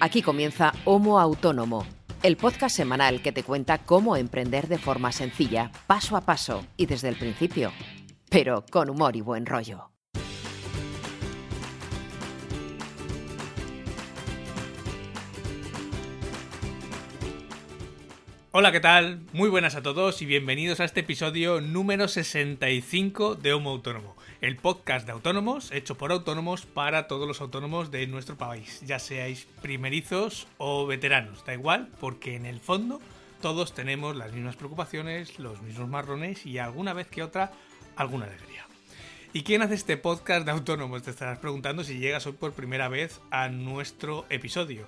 Aquí comienza Homo Autónomo, el podcast semanal que te cuenta cómo emprender de forma sencilla, paso a paso y desde el principio, pero con humor y buen rollo. Hola, ¿qué tal? Muy buenas a todos y bienvenidos a este episodio número 65 de Homo Autónomo, el podcast de autónomos hecho por autónomos para todos los autónomos de nuestro país, ya seáis primerizos o veteranos, da igual, porque en el fondo todos tenemos las mismas preocupaciones, los mismos marrones y alguna vez que otra alguna alegría. ¿Y quién hace este podcast de autónomos? Te estarás preguntando si llegas hoy por primera vez a nuestro episodio.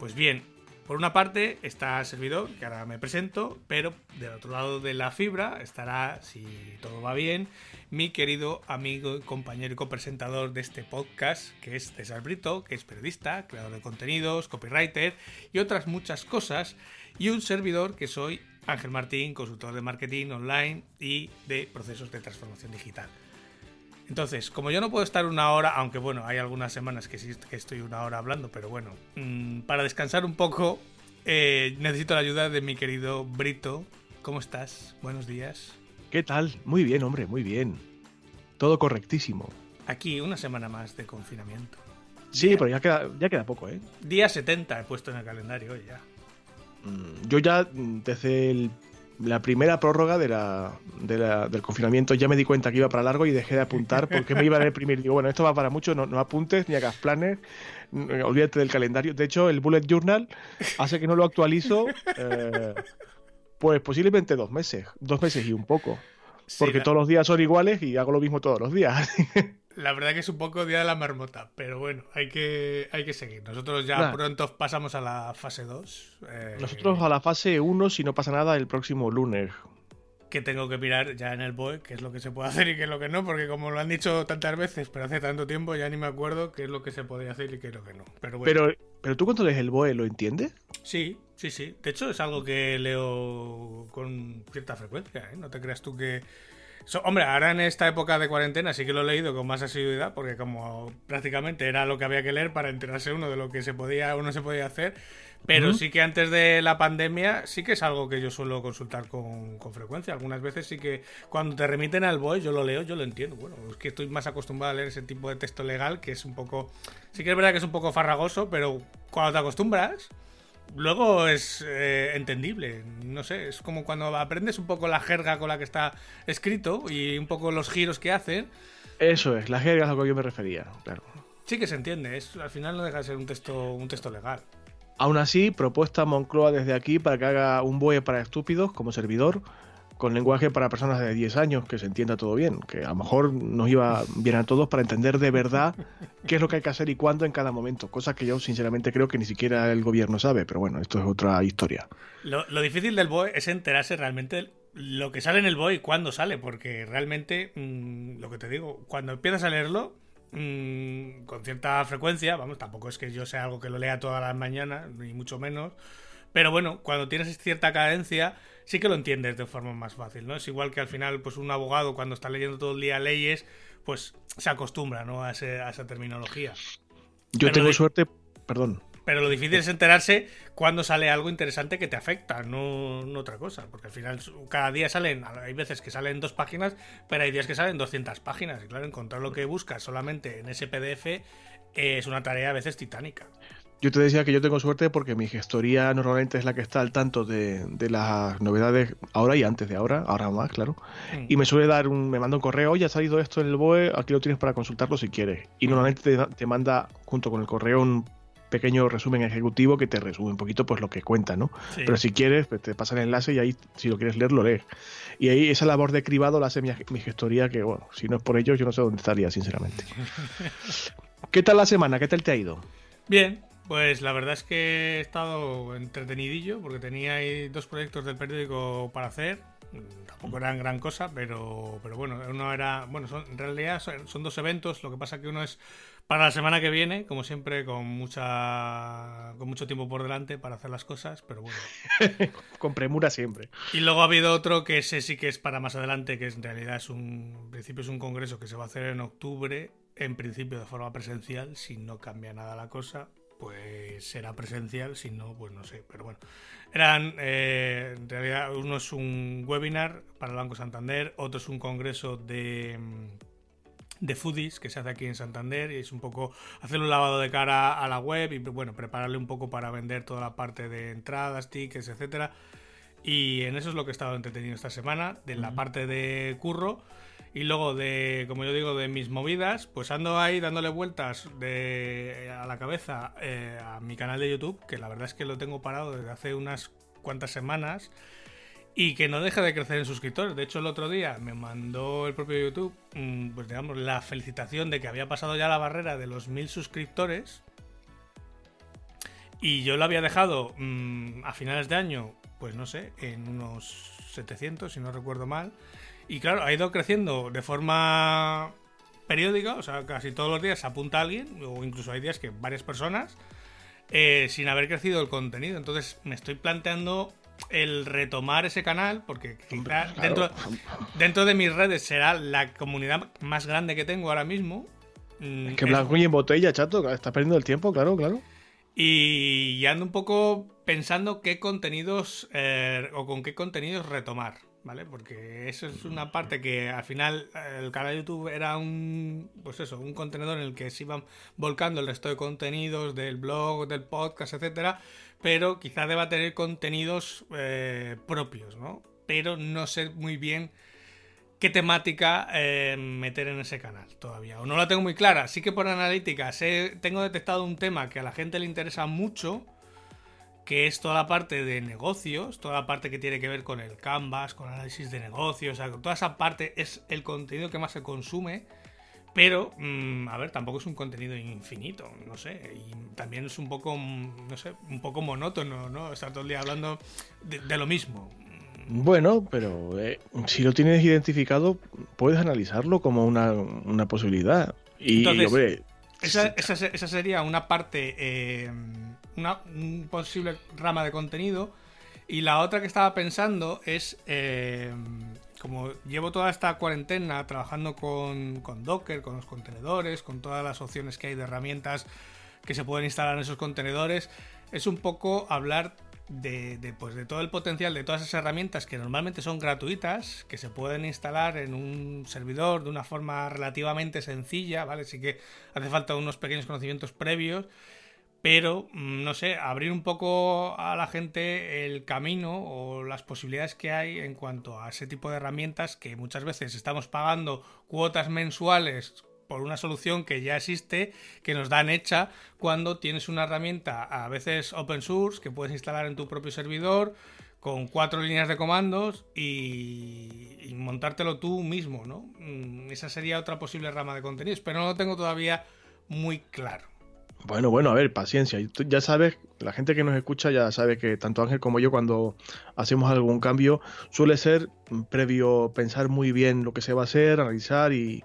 Pues bien, por una parte está el servidor, que ahora me presento, pero del otro lado de la fibra estará, si todo va bien, mi querido amigo, compañero y copresentador de este podcast, que es César Brito, que es periodista, creador de contenidos, copywriter y otras muchas cosas, y un servidor que soy Ángel Martín, consultor de marketing online y de procesos de transformación digital. Entonces, como yo no puedo estar una hora, aunque bueno, hay algunas semanas que sí que estoy una hora hablando, pero bueno, mmm, para descansar un poco, eh, necesito la ayuda de mi querido Brito. ¿Cómo estás? Buenos días. ¿Qué tal? Muy bien, hombre, muy bien. Todo correctísimo. Aquí una semana más de confinamiento. Sí, Día... pero ya queda, ya queda poco, ¿eh? Día 70 he puesto en el calendario hoy ya. Mm, yo ya desde el la primera prórroga de la, de la, del confinamiento ya me di cuenta que iba para largo y dejé de apuntar porque me iba a deprimir. Digo, bueno, esto va para mucho, no, no apuntes ni hagas planes, olvídate del calendario. De hecho, el Bullet Journal hace que no lo actualizo, eh, pues posiblemente dos meses, dos meses y un poco. Porque la... todos los días son iguales y hago lo mismo todos los días. La verdad que es un poco día de la marmota, pero bueno, hay que, hay que seguir. Nosotros ya nah. pronto pasamos a la fase 2. Eh... Nosotros a la fase 1, si no pasa nada, el próximo lunes. Que tengo que mirar ya en el BOE qué es lo que se puede hacer y qué es lo que no, porque como lo han dicho tantas veces, pero hace tanto tiempo ya ni me acuerdo qué es lo que se podía hacer y qué es lo que no. Pero, bueno. pero, pero tú cuando lees el BOE, ¿lo entiendes? Sí, sí, sí. De hecho, es algo que leo con cierta frecuencia. ¿eh? No te creas tú que So, hombre, ahora en esta época de cuarentena sí que lo he leído con más asiduidad, porque como prácticamente era lo que había que leer para enterarse uno de lo que se podía o no se podía hacer. Pero uh -huh. sí que antes de la pandemia sí que es algo que yo suelo consultar con, con, frecuencia. Algunas veces sí que cuando te remiten al BOE yo lo leo, yo lo entiendo. Bueno, es que estoy más acostumbrado a leer ese tipo de texto legal que es un poco... Sí que es verdad que es un poco farragoso, pero cuando te acostumbras luego es eh, entendible. No sé, es como cuando aprendes un poco la jerga con la que está escrito y un poco los giros que hacen. Eso es, la jerga es a lo que yo me refería, claro. Sí que se entiende, es, al final no deja de ser un texto, un texto legal. Aún así, propuesta Moncloa desde aquí para que haga un BOE para estúpidos como servidor, con lenguaje para personas de 10 años, que se entienda todo bien, que a lo mejor nos iba bien a todos para entender de verdad qué es lo que hay que hacer y cuándo en cada momento, cosa que yo sinceramente creo que ni siquiera el gobierno sabe, pero bueno, esto es otra historia. Lo, difícil del BOE es enterarse realmente lo que sale en el BOE y cuándo sale, porque realmente, mmm, lo que te digo, cuando empiezas a leerlo, mmm, con cierta frecuencia, vamos, tampoco es que yo sea algo que lo lea todas las mañanas, ni mucho menos, pero bueno, cuando tienes cierta cadencia, sí que lo entiendes de forma más fácil, ¿no? Es igual que al final, pues un abogado cuando está leyendo todo el día leyes, pues se acostumbra, ¿no? A, ese, a esa terminología. Yo pero tengo suerte, perdón. Pero lo difícil es enterarse cuando sale algo interesante que te afecta, no, no, otra cosa. Porque al final cada día salen, hay veces que salen dos páginas, pero hay días que salen 200 páginas. Y claro, encontrar lo que buscas solamente en ese PDF eh, es una tarea a veces titánica. Yo te decía que yo tengo suerte porque mi gestoría normalmente es la que está al tanto de, de las novedades ahora y antes de ahora, ahora más, claro. Mm. Y me suele dar un, me manda un correo, oye, ha salido esto en el BOE, aquí lo tienes para consultarlo si quieres. Y normalmente te, te manda junto con el correo un pequeño resumen ejecutivo que te resume un poquito pues lo que cuenta, ¿no? Sí. Pero si quieres, pues, te pasa el enlace y ahí, si lo quieres leer, lo lees. Y ahí esa labor de cribado la hace mi, mi gestoría, que bueno, si no es por ello, yo no sé dónde estaría, sinceramente. ¿Qué tal la semana? ¿Qué tal te ha ido? Bien, pues la verdad es que he estado entretenidillo porque tenía ahí dos proyectos del periódico para hacer. Tampoco eran gran cosa, pero, pero bueno, uno era. Bueno, son, en realidad son, dos eventos. Lo que pasa que uno es para la semana que viene, como siempre, con mucha con mucho tiempo por delante para hacer las cosas, pero bueno. con premura siempre. Y luego ha habido otro que ese sí que es para más adelante, que en realidad es un. En principio es un congreso que se va a hacer en octubre, en principio de forma presencial, si no cambia nada la cosa pues será presencial, si no, pues no sé, pero bueno. Eran, eh, en realidad, uno es un webinar para el Banco Santander, otro es un congreso de, de foodies que se hace aquí en Santander y es un poco hacer un lavado de cara a la web y bueno, prepararle un poco para vender toda la parte de entradas, tickets, etcétera. Y en eso es lo que he estado entretenido esta semana, de la parte de curro. Y luego de, como yo digo, de mis movidas, pues ando ahí dándole vueltas a la cabeza eh, a mi canal de YouTube, que la verdad es que lo tengo parado desde hace unas cuantas semanas y que no deja de crecer en suscriptores. De hecho, el otro día me mandó el propio YouTube, mm, pues digamos, la felicitación de que había pasado ya la barrera de los mil suscriptores. Y yo lo había dejado mm, a finales de año, pues no sé, en unos 700, si no recuerdo mal. Y claro, ha ido creciendo de forma periódica, o sea, casi todos los días se apunta alguien, o incluso hay días que varias personas, eh, sin haber crecido el contenido. Entonces me estoy planteando el retomar ese canal, porque dentro, dentro de mis redes será la comunidad más grande que tengo ahora mismo. Mm, es que blanco y en botella, chato, está perdiendo el tiempo, claro, claro. Y ando un poco pensando qué contenidos eh, o con qué contenidos retomar. ¿Vale? Porque eso es una parte que al final el canal de YouTube era un, pues eso, un contenedor en el que se iban volcando el resto de contenidos del blog, del podcast, etcétera, pero quizá deba tener contenidos eh, propios, ¿no? Pero no sé muy bien qué temática eh, meter en ese canal todavía, o no la tengo muy clara. Sí que por analítica tengo detectado un tema que a la gente le interesa mucho, que es toda la parte de negocios, toda la parte que tiene que ver con el Canvas, con análisis de negocios, o sea, toda esa parte es el contenido que más se consume, pero, mm, a ver, tampoco es un contenido infinito, no sé, y también es un poco, mm, no sé, un poco monótono, ¿no? Estar todo el día hablando de, lo mismo. Bueno, pero eh, si lo tienes identificado, puedes analizarlo como una, posibilidad. Y, Entonces, esa, esa, sería una parte... Eh, una un posible rama de contenido. Y la otra que estaba pensando es, eh, como llevo toda esta cuarentena trabajando con, con, Docker, con los contenedores, con todas las opciones que hay de herramientas que se pueden instalar en esos contenedores, es un poco hablar de, de, pues de todo el potencial de todas esas herramientas que normalmente son gratuitas, que se pueden instalar en un servidor de una forma relativamente sencilla, ¿vale? Sí que hace falta unos pequeños conocimientos previos pero mm, no sé, abrir un poco a la gente el camino o las posibilidades que hay en cuanto a ese tipo de herramientas que muchas veces estamos pagando cuotas mensuales por una solución que ya existe, que nos dan hecha cuando tienes una herramienta a veces open source que puedes instalar en tu propio servidor con cuatro líneas de comandos y, montártelo tú mismo, ¿no? Mm, esa sería otra posible rama de contenidos, pero no lo tengo todavía muy claro. Bueno, bueno, a ver, paciencia. Ya sabes, la gente que nos escucha ya sabe que tanto Ángel como yo cuando hacemos algún cambio suele ser previo pensar muy bien lo que se va a hacer, analizar y,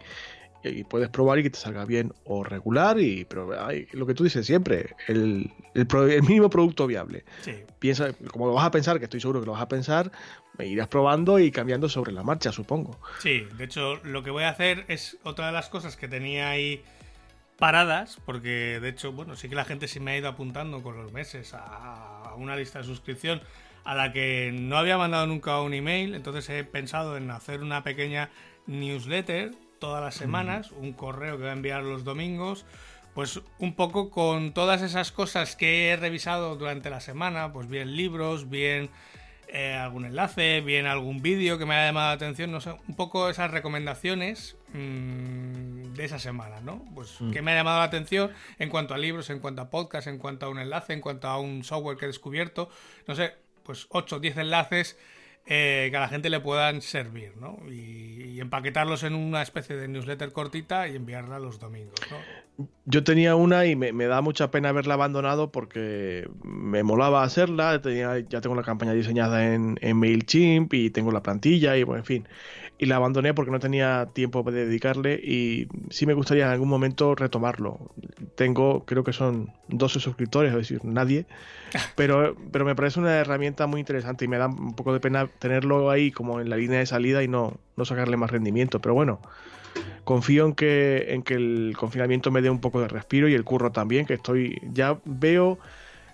puedes probar y que te salga bien o regular y pero lo que tú dices siempre, el, mínimo producto viable. Piensa, como lo vas a pensar, que estoy seguro que lo vas a pensar, me irás probando y cambiando sobre la marcha, supongo. Sí, de hecho, lo que voy a hacer es otra de las cosas que tenía ahí paradas, porque de hecho, bueno, sí que la gente se me ha ido apuntando con los meses a una lista de suscripción a la que no había mandado nunca un email, entonces he pensado en hacer una pequeña newsletter todas las semanas, un correo que voy a enviar los domingos, pues un poco con todas esas cosas que he revisado durante la semana, pues bien libros, bien eh, algún enlace, bien algún vídeo que me haya llamado la atención, no sé, un poco esas recomendaciones mm, de esa semana, ¿no? Pues mm. que me ha llamado la atención en cuanto a libros, en cuanto a podcast, en cuanto a un enlace, en cuanto a un software que he descubierto, no sé, pues 8 o 10 enlaces eh, que a la gente le puedan servir, ¿no? Y, empaquetarlos en una especie de newsletter cortita y enviarla los domingos, ¿no? Yo tenía una y me, da mucha pena haberla abandonado porque me molaba hacerla, tenía, ya tengo la campaña diseñada en, en MailChimp y tengo la plantilla y bueno, en fin y la abandoné porque no tenía tiempo para dedicarle y sí me gustaría en algún momento retomarlo. Tengo, creo que son 12 suscriptores, es decir, nadie, pero, pero me parece una herramienta muy interesante y me da un poco de pena tenerlo ahí como en la línea de salida y no, no sacarle más rendimiento, pero bueno, confío en que, en que el confinamiento me dé un poco de respiro y el curro también, que estoy, ya veo,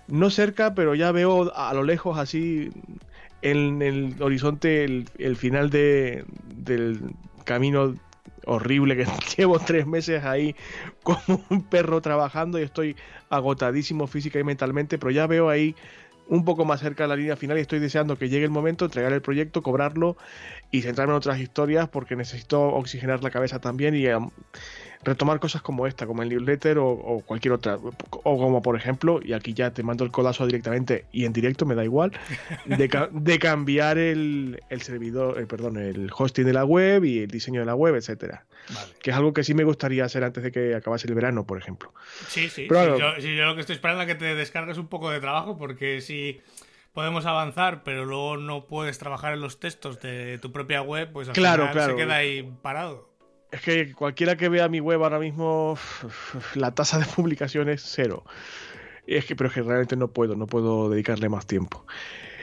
no cerca, pero ya veo a lo lejos así en el horizonte el, final de, del camino horrible que llevo tres meses ahí como un perro trabajando y estoy agotadísimo física y mentalmente, pero ya veo ahí un poco más cerca de la línea final y estoy deseando que llegue el momento, entregar el proyecto, cobrarlo y centrarme en otras historias porque necesito oxigenar la cabeza también y retomar cosas como esta, como el newsletter o, cualquier otra. O como por ejemplo, y aquí ya te mando el codazo directamente y en directo me da igual, de, cambiar el, servidor, eh, perdón, el hosting de la web y el diseño de la web, etcétera. Que es algo que sí me gustaría hacer antes de que acabase el verano, por ejemplo. Sí, sí. yo, lo que estoy esperando es que te descargues un poco de trabajo porque si podemos avanzar, pero luego no puedes trabajar en los textos de tu propia web, pues al claro, final se queda ahí parado. Es que cualquiera que vea mi web ahora mismo, la tasa de publicación es cero. Es que, pero es que realmente no puedo, no puedo dedicarle más tiempo.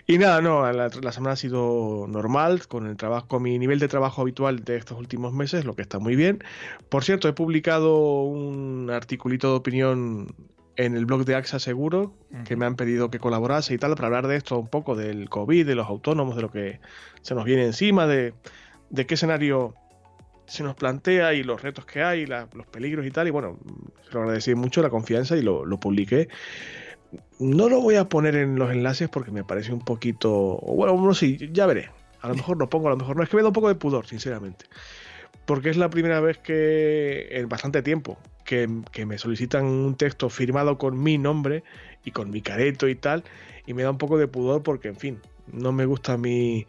Y nada, no, la, semana ha sido normal, con el trabajo, con mi nivel de trabajo habitual de estos últimos meses, lo que está muy bien. Por cierto, he publicado un articulito de opinión en el blog de AXA Seguro, que me han pedido que colaborase y tal, para hablar de esto un poco, del COVID, de los autónomos, de lo que se nos viene encima, de, de qué escenario se nos plantea y los retos que hay, los peligros y tal. Y bueno, se lo agradecí mucho la confianza y lo, lo, publiqué. No lo voy a poner en los enlaces porque me parece un poquito. Bueno, no sí, ya veré. A lo mejor lo pongo, a lo mejor no. Es que me da un poco de pudor, sinceramente. Porque es la primera vez que, en bastante tiempo, que, que me solicitan un texto firmado con mi nombre y con mi careto y tal. Y me da un poco de pudor porque, en fin, no me gusta mi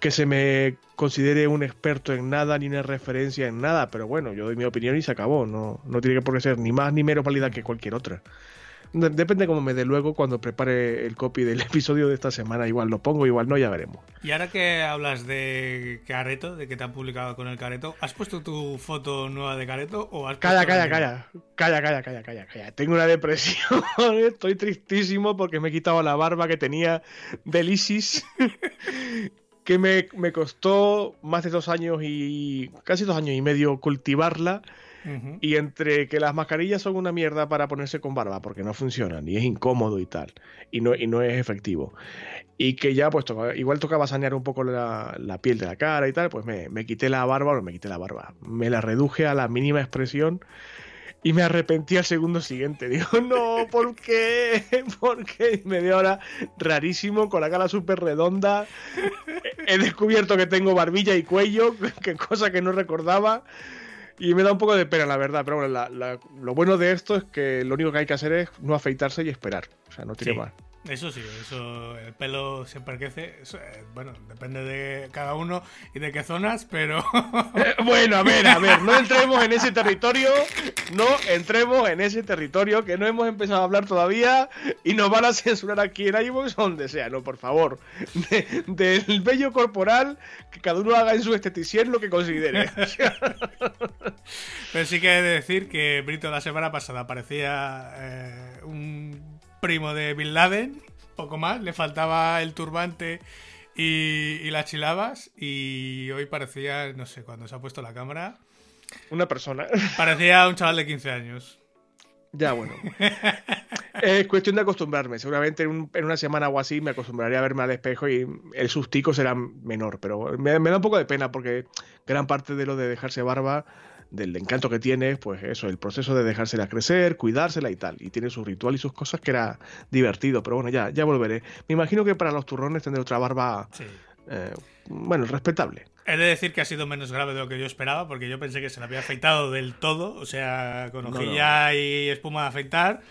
que se me considere un experto en nada ni una referencia en nada, pero bueno, yo doy mi opinión y se acabó, no, no tiene por qué ser ni más ni menos válida que cualquier otra. Depende cómo me dé luego cuando prepare el copy del episodio de esta semana. Igual lo pongo, igual no, ya veremos. Y ahora que hablas de Careto, de que te han publicado con el Careto, ¿has puesto tu foto nueva de Careto o has Calla, calla, calla, calla, calla, calla, calla, calla. Tengo una depresión, estoy tristísimo porque me he quitado la barba que tenía del ISIS. que me, me, costó más de dos años y casi dos años y medio cultivarla. Y entre que las mascarillas son una mierda para ponerse con barba, porque no funcionan y es incómodo y tal, y no, y no es efectivo. Y que ya, pues, igual tocaba sanear un poco la, la, piel de la cara y tal, pues me, me quité la barba, o me quité la barba, me la reduje a la mínima expresión y me arrepentí al segundo siguiente. Digo, no, ¿por qué? ¿Por qué? Y dio ahora rarísimo, con la cara súper redonda. He descubierto que tengo barbilla y cuello, que cosa que no recordaba. Y me da un poco de pena, la verdad. Pero bueno, lo bueno de esto es que lo único que hay que hacer es no afeitarse y esperar. O sea, no tiene más. Eso sí, eso, el pelo siempre crece. Eh, bueno, depende de cada uno y de qué zonas, pero. Eh, bueno, a ver, a ver, no entremos en ese territorio. No entremos en ese territorio que no hemos empezado a hablar todavía y nos van a censurar aquí en iVoox donde sea, no, por favor. del vello corporal, que cada uno haga en su esteticien lo que considere. pero sí que he de decir que Brito la semana pasada parecía eh, un primo de Bin Laden, poco más, le faltaba el turbante y, las chilabas y hoy parecía, no sé, cuando se ha puesto la cámara... Una persona. Parecía un chaval de 15 años. Ya, bueno. es cuestión de acostumbrarme. Seguramente en, una semana o así me acostumbraré a verme al espejo y el sustico será menor. Pero me, me, da un poco de pena porque gran parte de lo de dejarse barba del encanto que tiene, pues eso, el proceso de dejársela crecer, cuidársela y tal. Y tiene su ritual y sus cosas que era divertido, pero bueno, ya, ya volveré. Me imagino que para los turrones tendré otra barba, eh, bueno, respetable. He de decir que ha sido menos grave de lo que yo esperaba, porque yo pensé que se la había afeitado del todo, o sea, con hojilla y espuma de afeitar.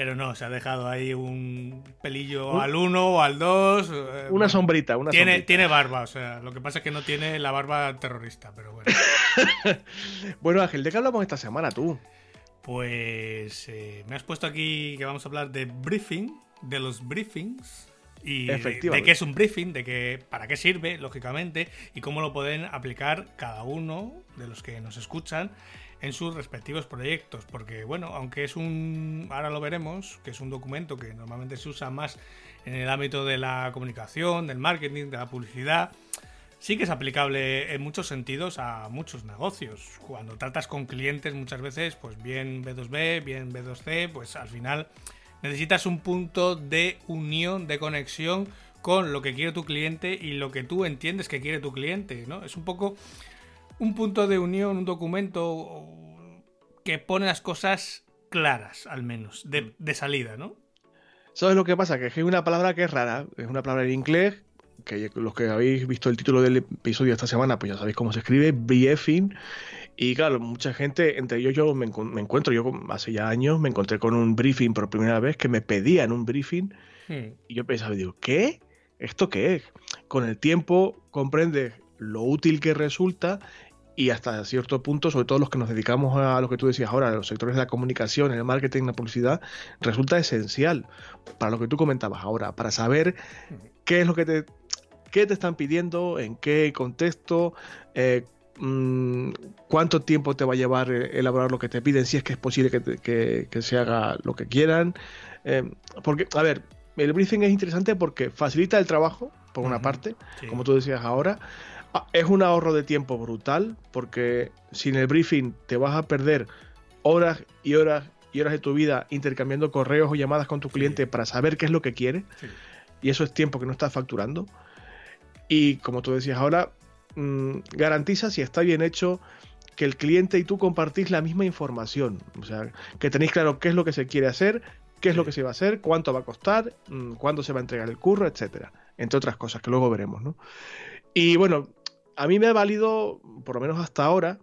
Pero no, se ha dejado ahí un pelillo al 1 o al 2. Eh, una sombrita, una tiene, Tiene barba, o sea, lo que pasa es que no tiene la barba terrorista, pero bueno. bueno, Ángel, ¿de qué hablamos esta semana tú? Pues eh, me has puesto aquí que vamos a hablar de briefing, de los briefings. Y de qué es un briefing, de qué, para qué sirve, lógicamente, y cómo lo pueden aplicar cada uno de los que nos escuchan en sus respectivos proyectos, porque bueno, aunque es un, ahora lo veremos, que es un documento que normalmente se usa más en el ámbito de la comunicación, del marketing, de la publicidad, sí que es aplicable en muchos sentidos a muchos negocios. Cuando tratas con clientes muchas veces, pues bien B2B, bien B2C, pues al final necesitas un punto de unión, de conexión con lo que quiere tu cliente y lo que tú entiendes que quiere tu cliente, ¿no? Es un poco un punto de unión, un documento que pone las cosas claras, al menos, de, de salida, ¿no? ¿Sabes lo que pasa? Que es una palabra que es rara, es una palabra en inglés que los que habéis visto el título del episodio de esta semana, pues ya sabéis cómo se escribe, briefing. Y claro, mucha gente, entre ellos yo me, encuentro, yo hace ya años me encontré con un briefing por primera vez que me pedían un briefing hmm. y yo pensaba, digo, ¿qué? ¿Esto qué es? Con el tiempo comprendes lo útil que resulta y hasta cierto punto, sobre todo los que nos dedicamos a lo que tú decías ahora, a los sectores de la comunicación, el marketing, la publicidad, resulta esencial para lo que tú comentabas ahora, para saber qué es lo que te qué te están pidiendo, en qué contexto, eh, mm, cuánto tiempo te va a llevar eh, elaborar lo que te piden, si es que es posible que, se haga lo que quieran. Eh, porque, a ver, el briefing es interesante porque facilita el trabajo, por una parte, como tú decías ahora. Es un ahorro de tiempo brutal porque sin el briefing te vas a perder horas y horas y horas de tu vida intercambiando correos o llamadas con tu cliente para saber qué es lo que quiere. Y eso es tiempo que no estás facturando. Y como tú decías ahora, mm, garantiza si está bien hecho que el cliente y tú compartís la misma información. O sea, que tenéis claro qué es lo que se quiere hacer, qué es lo que se va a hacer, cuánto va a costar, mm, cuándo se va a entregar el curro, etcétera. Entre otras cosas que luego veremos, ¿no? Y bueno, a mí me ha valido, por lo menos hasta ahora,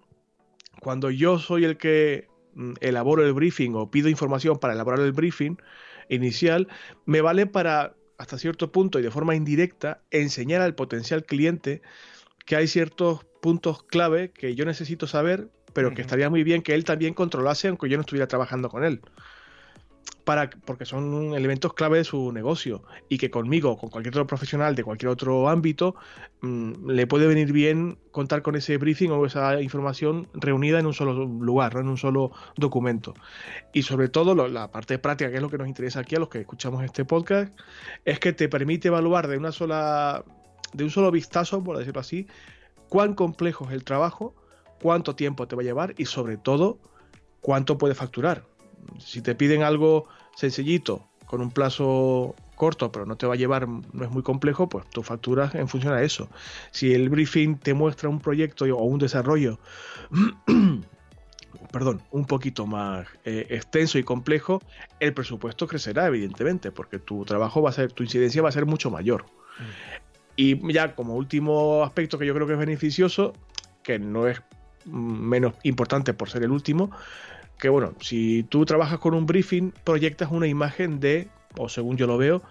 cuando yo soy el que mm, elaboro el briefing o pido información para elaborar el briefing inicial, me vale para hasta cierto punto y de forma indirecta enseñar al potencial cliente que hay ciertos puntos clave que yo necesito saber, pero que estaría muy bien que él también controlase aunque yo no estuviera trabajando con él para, porque son elementos clave de su negocio y que conmigo con cualquier otro profesional de cualquier otro ámbito mm, le puede venir bien contar con ese briefing o esa información reunida en un solo lugar, ¿no? en un solo documento. Y sobre todo la parte práctica, que es lo que nos interesa aquí a los que escuchamos este podcast, es que te permite evaluar de una sola de un solo vistazo, por decirlo así, cuán complejo es el trabajo, cuánto tiempo te va a llevar y sobre todo cuánto puede facturar si te piden algo sencillito, con un plazo corto, pero no te va a llevar, no es muy complejo, pues tú facturas en función a eso. Si el briefing te muestra un proyecto o un desarrollo, perdón, un poquito más eh, extenso y complejo, el presupuesto crecerá, evidentemente, porque tu trabajo va a ser, tu incidencia va a ser mucho mayor. Mm. Y ya como último aspecto que yo creo que es beneficioso, que no es menos importante por ser el último, que bueno, si tú trabajas con un briefing, proyectas una imagen de, o según yo lo veo,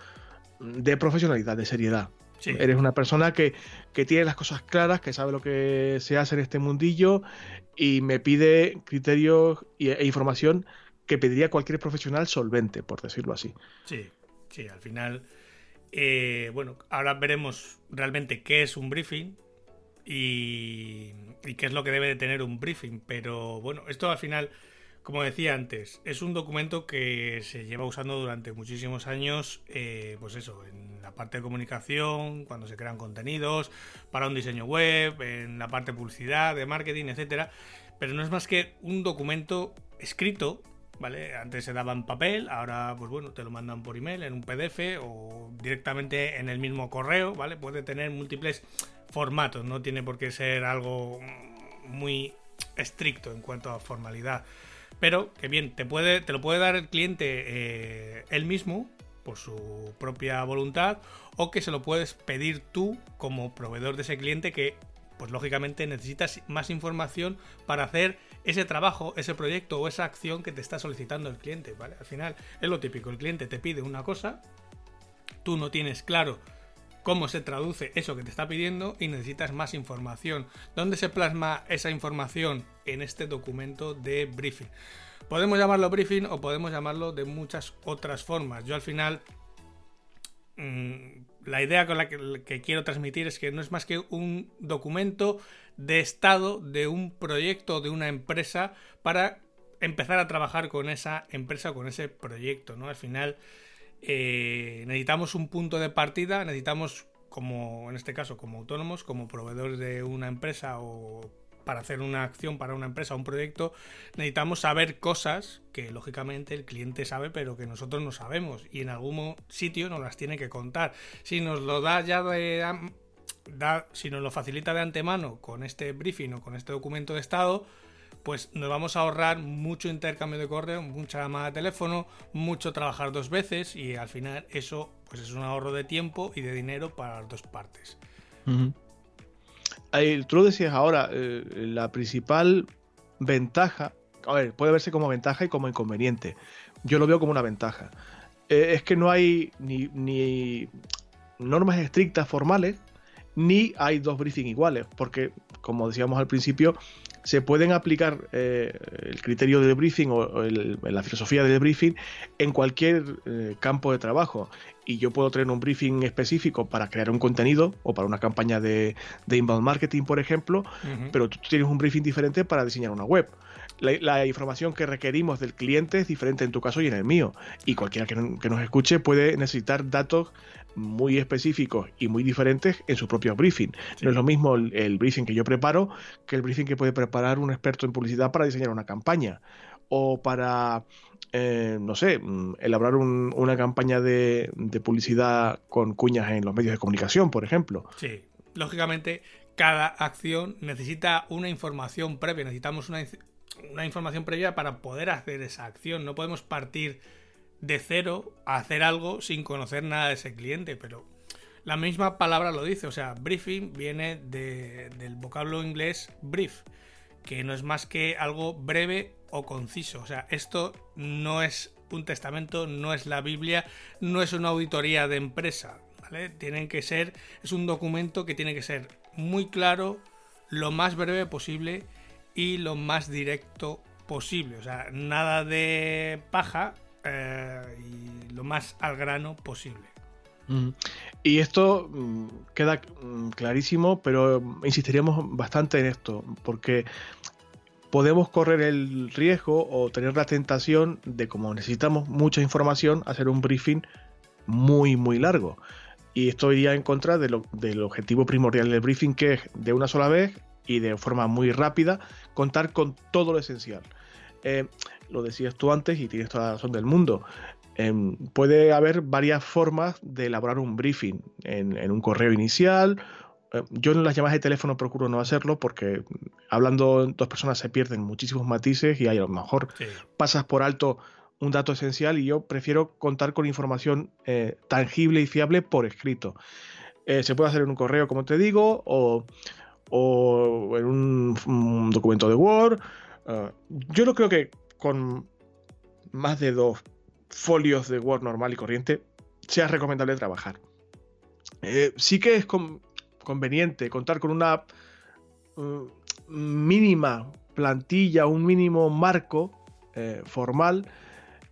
de profesionalidad, de seriedad. Eres una persona que, tiene las cosas claras, que sabe lo que se hace en este mundillo y me pide criterios e, información que pediría cualquier profesional solvente, por decirlo así. Sí, sí, al final, eh, bueno, ahora veremos realmente qué es un briefing y, y qué es lo que debe de tener un briefing, pero bueno, esto al final como decía antes, es un documento que se lleva usando durante muchísimos años, eh, pues eso, en la parte de comunicación, cuando se crean contenidos, para un diseño web, en la parte de publicidad, de marketing, etcétera. Pero no es más que un documento escrito, ¿vale? Antes se daba en papel, ahora, pues bueno, te lo mandan por email, en un PDF o directamente en el mismo correo, ¿vale? Puede tener múltiples formatos, no tiene por qué ser algo muy estricto en cuanto a formalidad. Pero que bien, te, puede, te lo puede dar el cliente eh, él mismo por su propia voluntad o que se lo puedes pedir tú como proveedor de ese cliente que pues lógicamente necesitas más información para hacer ese trabajo, ese proyecto o esa acción que te está solicitando el cliente, ¿vale? Al final es lo típico, el cliente te pide una cosa, tú no tienes claro cómo se traduce eso que te está pidiendo y necesitas más información. ¿Dónde se plasma esa información? En este documento de briefing. Podemos llamarlo briefing o podemos llamarlo de muchas otras formas. Yo al final mm, la idea con la que, quiero transmitir es que no es más que un documento de estado de un proyecto de una empresa para empezar a trabajar con esa empresa o con ese proyecto, ¿no? Al final eh, necesitamos un punto de partida, necesitamos como en este caso como autónomos, como proveedores de una empresa o para hacer una acción para una empresa o un proyecto, necesitamos saber cosas que lógicamente el cliente sabe pero que nosotros no sabemos y en algún sitio nos las tiene que contar. Si nos lo da ya de da, si nos lo facilita de antemano con este briefing o con este documento de estado, pues nos vamos a ahorrar mucho intercambio de correo, mucha llamada de teléfono, mucho trabajar dos veces y al final eso pues es un ahorro de tiempo y de dinero para las dos partes. tú lo decías ahora, eh, la principal ventaja, a ver, puede verse como ventaja y como inconveniente. Yo lo veo como una ventaja. Eh, es que no hay ni, ni normas estrictas formales, ni hay dos briefings iguales, porque como decíamos al principio, se pueden aplicar eh, el criterio del briefing o, la filosofía del briefing en cualquier eh, campo de trabajo. Y yo puedo tener un briefing específico para crear un contenido o para una campaña de, inbound marketing, por ejemplo, pero tú tienes un briefing diferente para diseñar una web. La, información que requerimos del cliente es diferente en tu caso y en el mío. Y cualquiera que, que nos escuche puede necesitar datos muy específicos y muy diferentes en su propio briefing. No es lo mismo el, briefing que yo preparo que el briefing que puede preparar un experto en publicidad para diseñar una campaña o para, eh, no sé, mm, elaborar una campaña de, publicidad con cuñas en los medios de comunicación, por ejemplo. Sí, lógicamente cada acción necesita una información previa, necesitamos una, una información previa para poder hacer esa acción, no podemos partir de cero a hacer algo sin conocer nada de ese cliente, pero la misma palabra lo dice, o sea, briefing viene del vocablo inglés brief, que no es más que algo breve o conciso, o sea, esto no es un testamento, no es la Biblia, no es una auditoría de empresa, ¿vale? Tienen que ser, es un documento que tiene que ser muy claro, lo más breve posible y lo más directo posible, o sea, nada de paja eh, y lo más al grano posible. Y esto mm, queda mm, clarísimo, pero insistiríamos bastante en esto, porque podemos correr el riesgo o tener la tentación de, como necesitamos mucha información, hacer un briefing muy, muy largo. Y esto iría en contra del objetivo primordial del briefing, que es de una sola vez y de forma muy rápida contar con todo lo esencial. Eh, lo decías tú antes y tienes toda la razón del mundo. Em, puede haber varias formas de elaborar un briefing en, un correo inicial. Eh, yo en las llamadas de teléfono procuro no hacerlo porque hablando dos personas se pierden muchísimos matices y a lo mejor pasas por alto un dato esencial y yo prefiero contar con información eh, tangible y fiable por escrito. Eh, se puede hacer en un correo, como te digo, o, en un, documento de Word. yo no creo que con más de dos folios de Word normal y corriente, sea recomendable trabajar. Eh, sí que es conveniente contar con una uh, mínima plantilla, un mínimo marco eh, formal,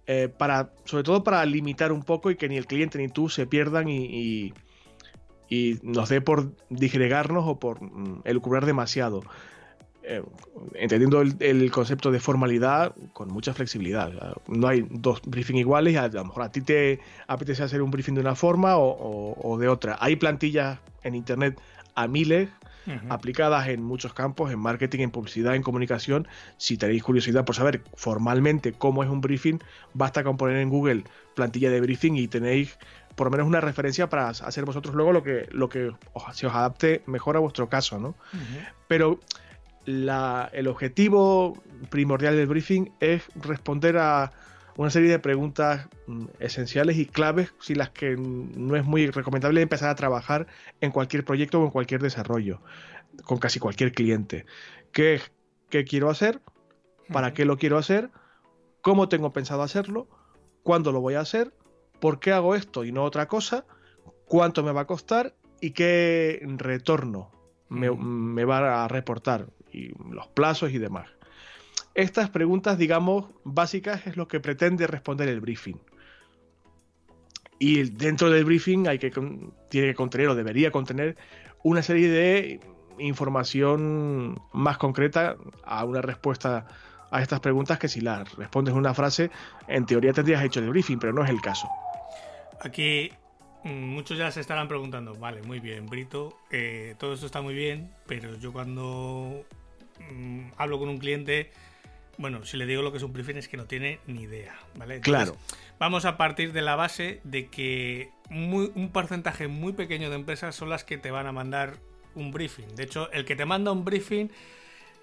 eh, para, sobre todo para limitar un poco y que ni el cliente ni tú se pierdan y, y, nos dé por disgregarnos o por mm, elucubrar demasiado. Eh, entendiendo el, concepto de formalidad con mucha flexibilidad. No hay dos briefings iguales, a, lo mejor a ti te apetece hacer un briefing de una forma o, de otra. Hay plantillas en Internet a miles aplicadas en muchos campos, en marketing, en publicidad, en comunicación. Si tenéis curiosidad por saber formalmente cómo es un briefing, basta con poner en Google plantilla de briefing y tenéis por lo menos una referencia para hacer vosotros luego lo que, lo que se os adapte mejor a vuestro caso, ¿no? Pero el objetivo primordial del briefing es responder a una serie de preguntas mm, esenciales y claves sin las que no es muy recomendable empezar a trabajar en cualquier proyecto o en cualquier desarrollo, con casi cualquier cliente. ¿Qué, qué quiero hacer? ¿Para qué lo quiero hacer? ¿Cómo tengo pensado hacerlo? ¿Cuándo lo voy a hacer? ¿Por qué hago esto y no otra cosa? ¿Cuánto me va a costar? ¿Y qué retorno me, me va a reportar? Los plazos y demás. Estas preguntas, digamos, básicas es lo que pretende responder el briefing. Y dentro del briefing hay que, tiene que contener o debería contener una serie de información más concreta a una respuesta a estas preguntas que si las respondes una frase, en teoría tendrías hecho el briefing, pero no es el caso. Aquí mm, muchos ya se estarán preguntando, vale, muy bien, Brito, eh, todo esto está muy bien, pero yo cuando mm, hablo con un cliente, bueno, si le digo lo que es un briefing es que no tiene ni idea, ¿vale? claro. Vamos a partir de la base de que un porcentaje muy pequeño de empresas son las que te van a mandar un briefing. De hecho, el que te manda un briefing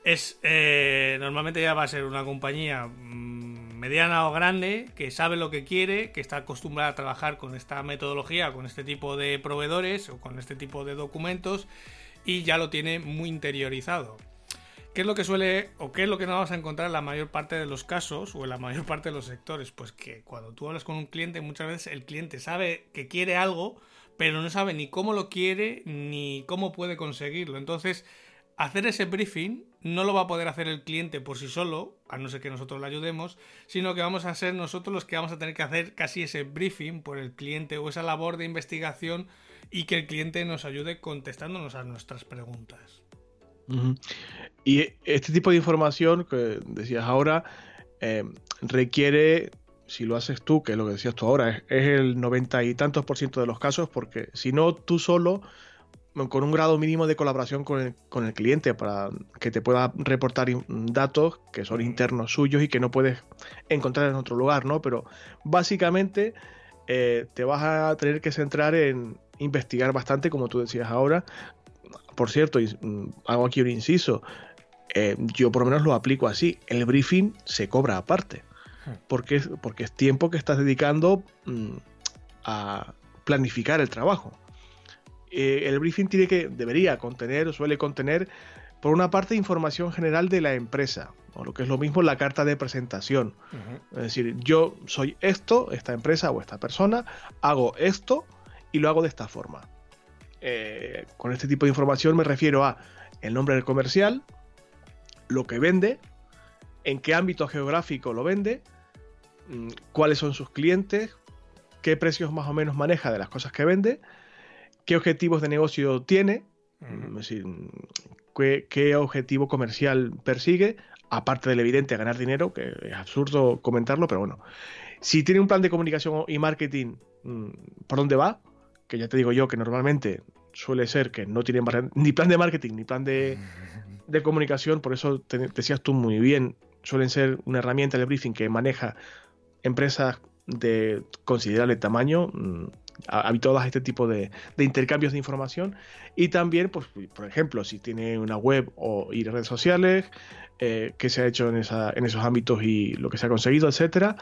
es eh, normalmente ya va a ser una compañía mm, mediana o grande que sabe lo que quiere, que está acostumbrada a trabajar con esta metodología, con este tipo de proveedores o con este tipo de documentos y ya lo tiene muy interiorizado. ¿Qué es lo que suele o qué es lo que no vamos a encontrar en la mayor parte de los casos o en la mayor parte de los sectores? Pues que cuando tú hablas con un cliente muchas veces el cliente sabe que quiere algo, pero no sabe ni cómo lo quiere ni cómo puede conseguirlo. Entonces, hacer ese briefing no lo va a poder hacer el cliente por sí solo, a no ser que nosotros le ayudemos, sino que vamos a ser nosotros los que vamos a tener que hacer casi ese briefing por el cliente o esa labor de investigación y que el cliente nos ayude contestándonos a nuestras preguntas. Y este tipo de información que decías ahora eh, requiere, si lo haces tú, que es lo que decías tú ahora, es, el noventa y tantos por ciento de los casos, porque si no, tú solo, con un grado mínimo de colaboración con el, con el cliente para que te pueda reportar datos que son internos suyos y que no puedes encontrar en otro lugar, ¿no? Pero básicamente eh, te vas a tener que centrar en investigar bastante, como tú decías ahora, por cierto, mm, hago aquí un inciso, eh, yo por lo menos lo aplico así, el briefing se cobra aparte, hmm. porque es, porque es tiempo que estás dedicando mm, a planificar el trabajo. Eh, el briefing tiene que, debería contener, suele contener, por una parte, información general de la empresa, o lo que es lo mismo la carta de presentación. Es decir, yo soy esto, esta empresa o esta persona, hago esto y lo hago de esta forma. Eh, con este tipo de información me refiero a el nombre del comercial, lo que vende, en qué ámbito geográfico lo vende, mm, cuáles son sus clientes, qué precios más o menos maneja de las cosas que vende, qué objetivos de negocio tiene, es decir, qué, objetivo comercial persigue, aparte del evidente ganar dinero, que es absurdo comentarlo, pero bueno. Si tiene un plan de comunicación y marketing, mm, ¿por dónde va? Que ya te digo yo que normalmente suele ser que no tienen ni plan de marketing ni plan de, comunicación, por eso decías tú muy bien, suelen ser una herramienta de briefing que maneja empresas de considerable tamaño, mm, habituadas a este tipo de, intercambios de información. Y también, pues, por ejemplo, si tiene una web o y redes sociales, eh, qué se ha hecho en, en esos ámbitos y lo que se ha conseguido, etcétera,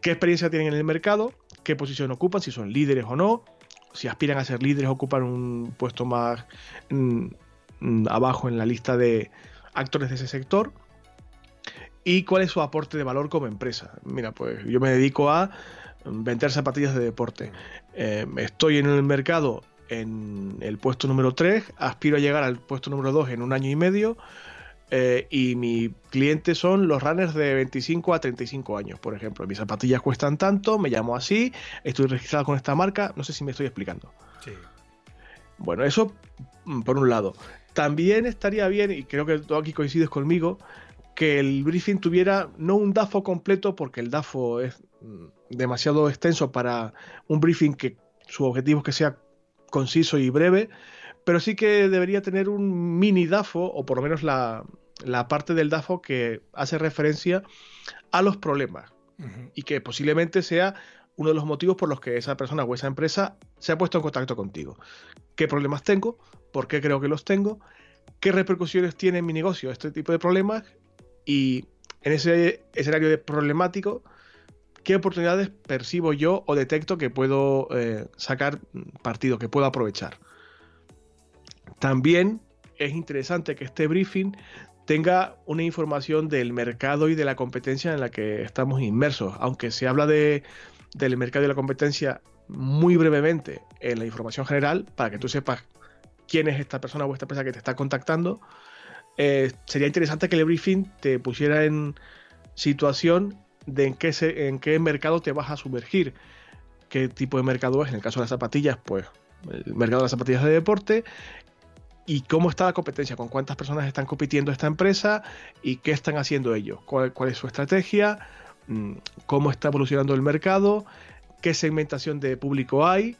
qué experiencia tienen en el mercado, qué posición ocupan, si son líderes o no, si aspiran a ser líderes, ocupan un puesto más mm, mm, abajo en la lista de actores de ese sector. ¿Y cuál es su aporte de valor como empresa? Mira, pues yo me dedico a vender zapatillas de deporte. Eh, estoy en el mercado en el puesto número 3, aspiro a llegar al puesto número 2 en un año y medio. Eh, y mi cliente son los runners de 25 a 35 años, por ejemplo. Mis zapatillas cuestan tanto, me llamo así, estoy registrado con esta marca, no sé si me estoy explicando. Sí. Bueno, eso mm, por un lado. También estaría bien, y creo que tú aquí coincides conmigo, que el briefing tuviera no un DAFO completo, porque el DAFO es mm, demasiado extenso para un briefing que su objetivo es que sea conciso y breve, pero sí que debería tener un mini DAFO, o por lo menos la, parte del DAFO que hace referencia a los problemas. Y que posiblemente sea uno de los motivos por los que esa persona o esa empresa se ha puesto en contacto contigo. ¿Qué problemas tengo? ¿Por qué creo que los tengo? ¿Qué repercusiones tiene en mi negocio este tipo de problemas? Y en ese escenario de problemático, ¿qué oportunidades percibo yo o detecto que puedo eh, sacar partido, que puedo aprovechar? También es interesante que este briefing tenga una información del mercado y de la competencia en la que estamos inmersos, aunque se habla de, del mercado y la competencia muy brevemente en la información general, para que tú sepas quién es esta persona o esta empresa que te está contactando, eh, sería interesante que el briefing te pusiera en situación de en qué, en qué mercado te vas a sumergir, qué tipo de mercado es, en el caso de las zapatillas, pues el mercado de las zapatillas de deporte, y cómo está la competencia, con cuántas personas están compitiendo esta empresa y qué están haciendo ellos, cuál, es su estrategia, mm, cómo está evolucionando el mercado, qué segmentación de público hay,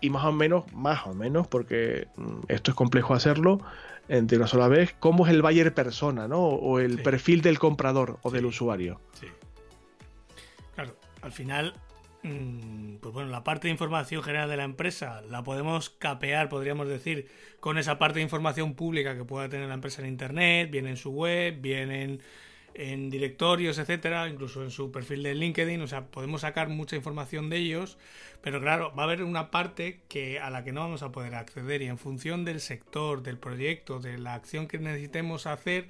y más o menos, más o menos, porque mm, esto es complejo hacerlo de una sola vez, cómo es el buyer persona, ¿no? O el perfil del comprador o del usuario. Sí. Claro, al final, pues bueno, la parte de información general de la empresa la podemos capear, podríamos decir, con esa parte de información pública que pueda tener la empresa en Internet, bien en su web, bien en en directorios, etcétera, incluso en su perfil de LinkedIn, o sea, podemos sacar mucha información de ellos, pero claro, va a haber una parte que a la que no vamos a poder acceder y en función del sector, del proyecto, de la acción que necesitemos hacer,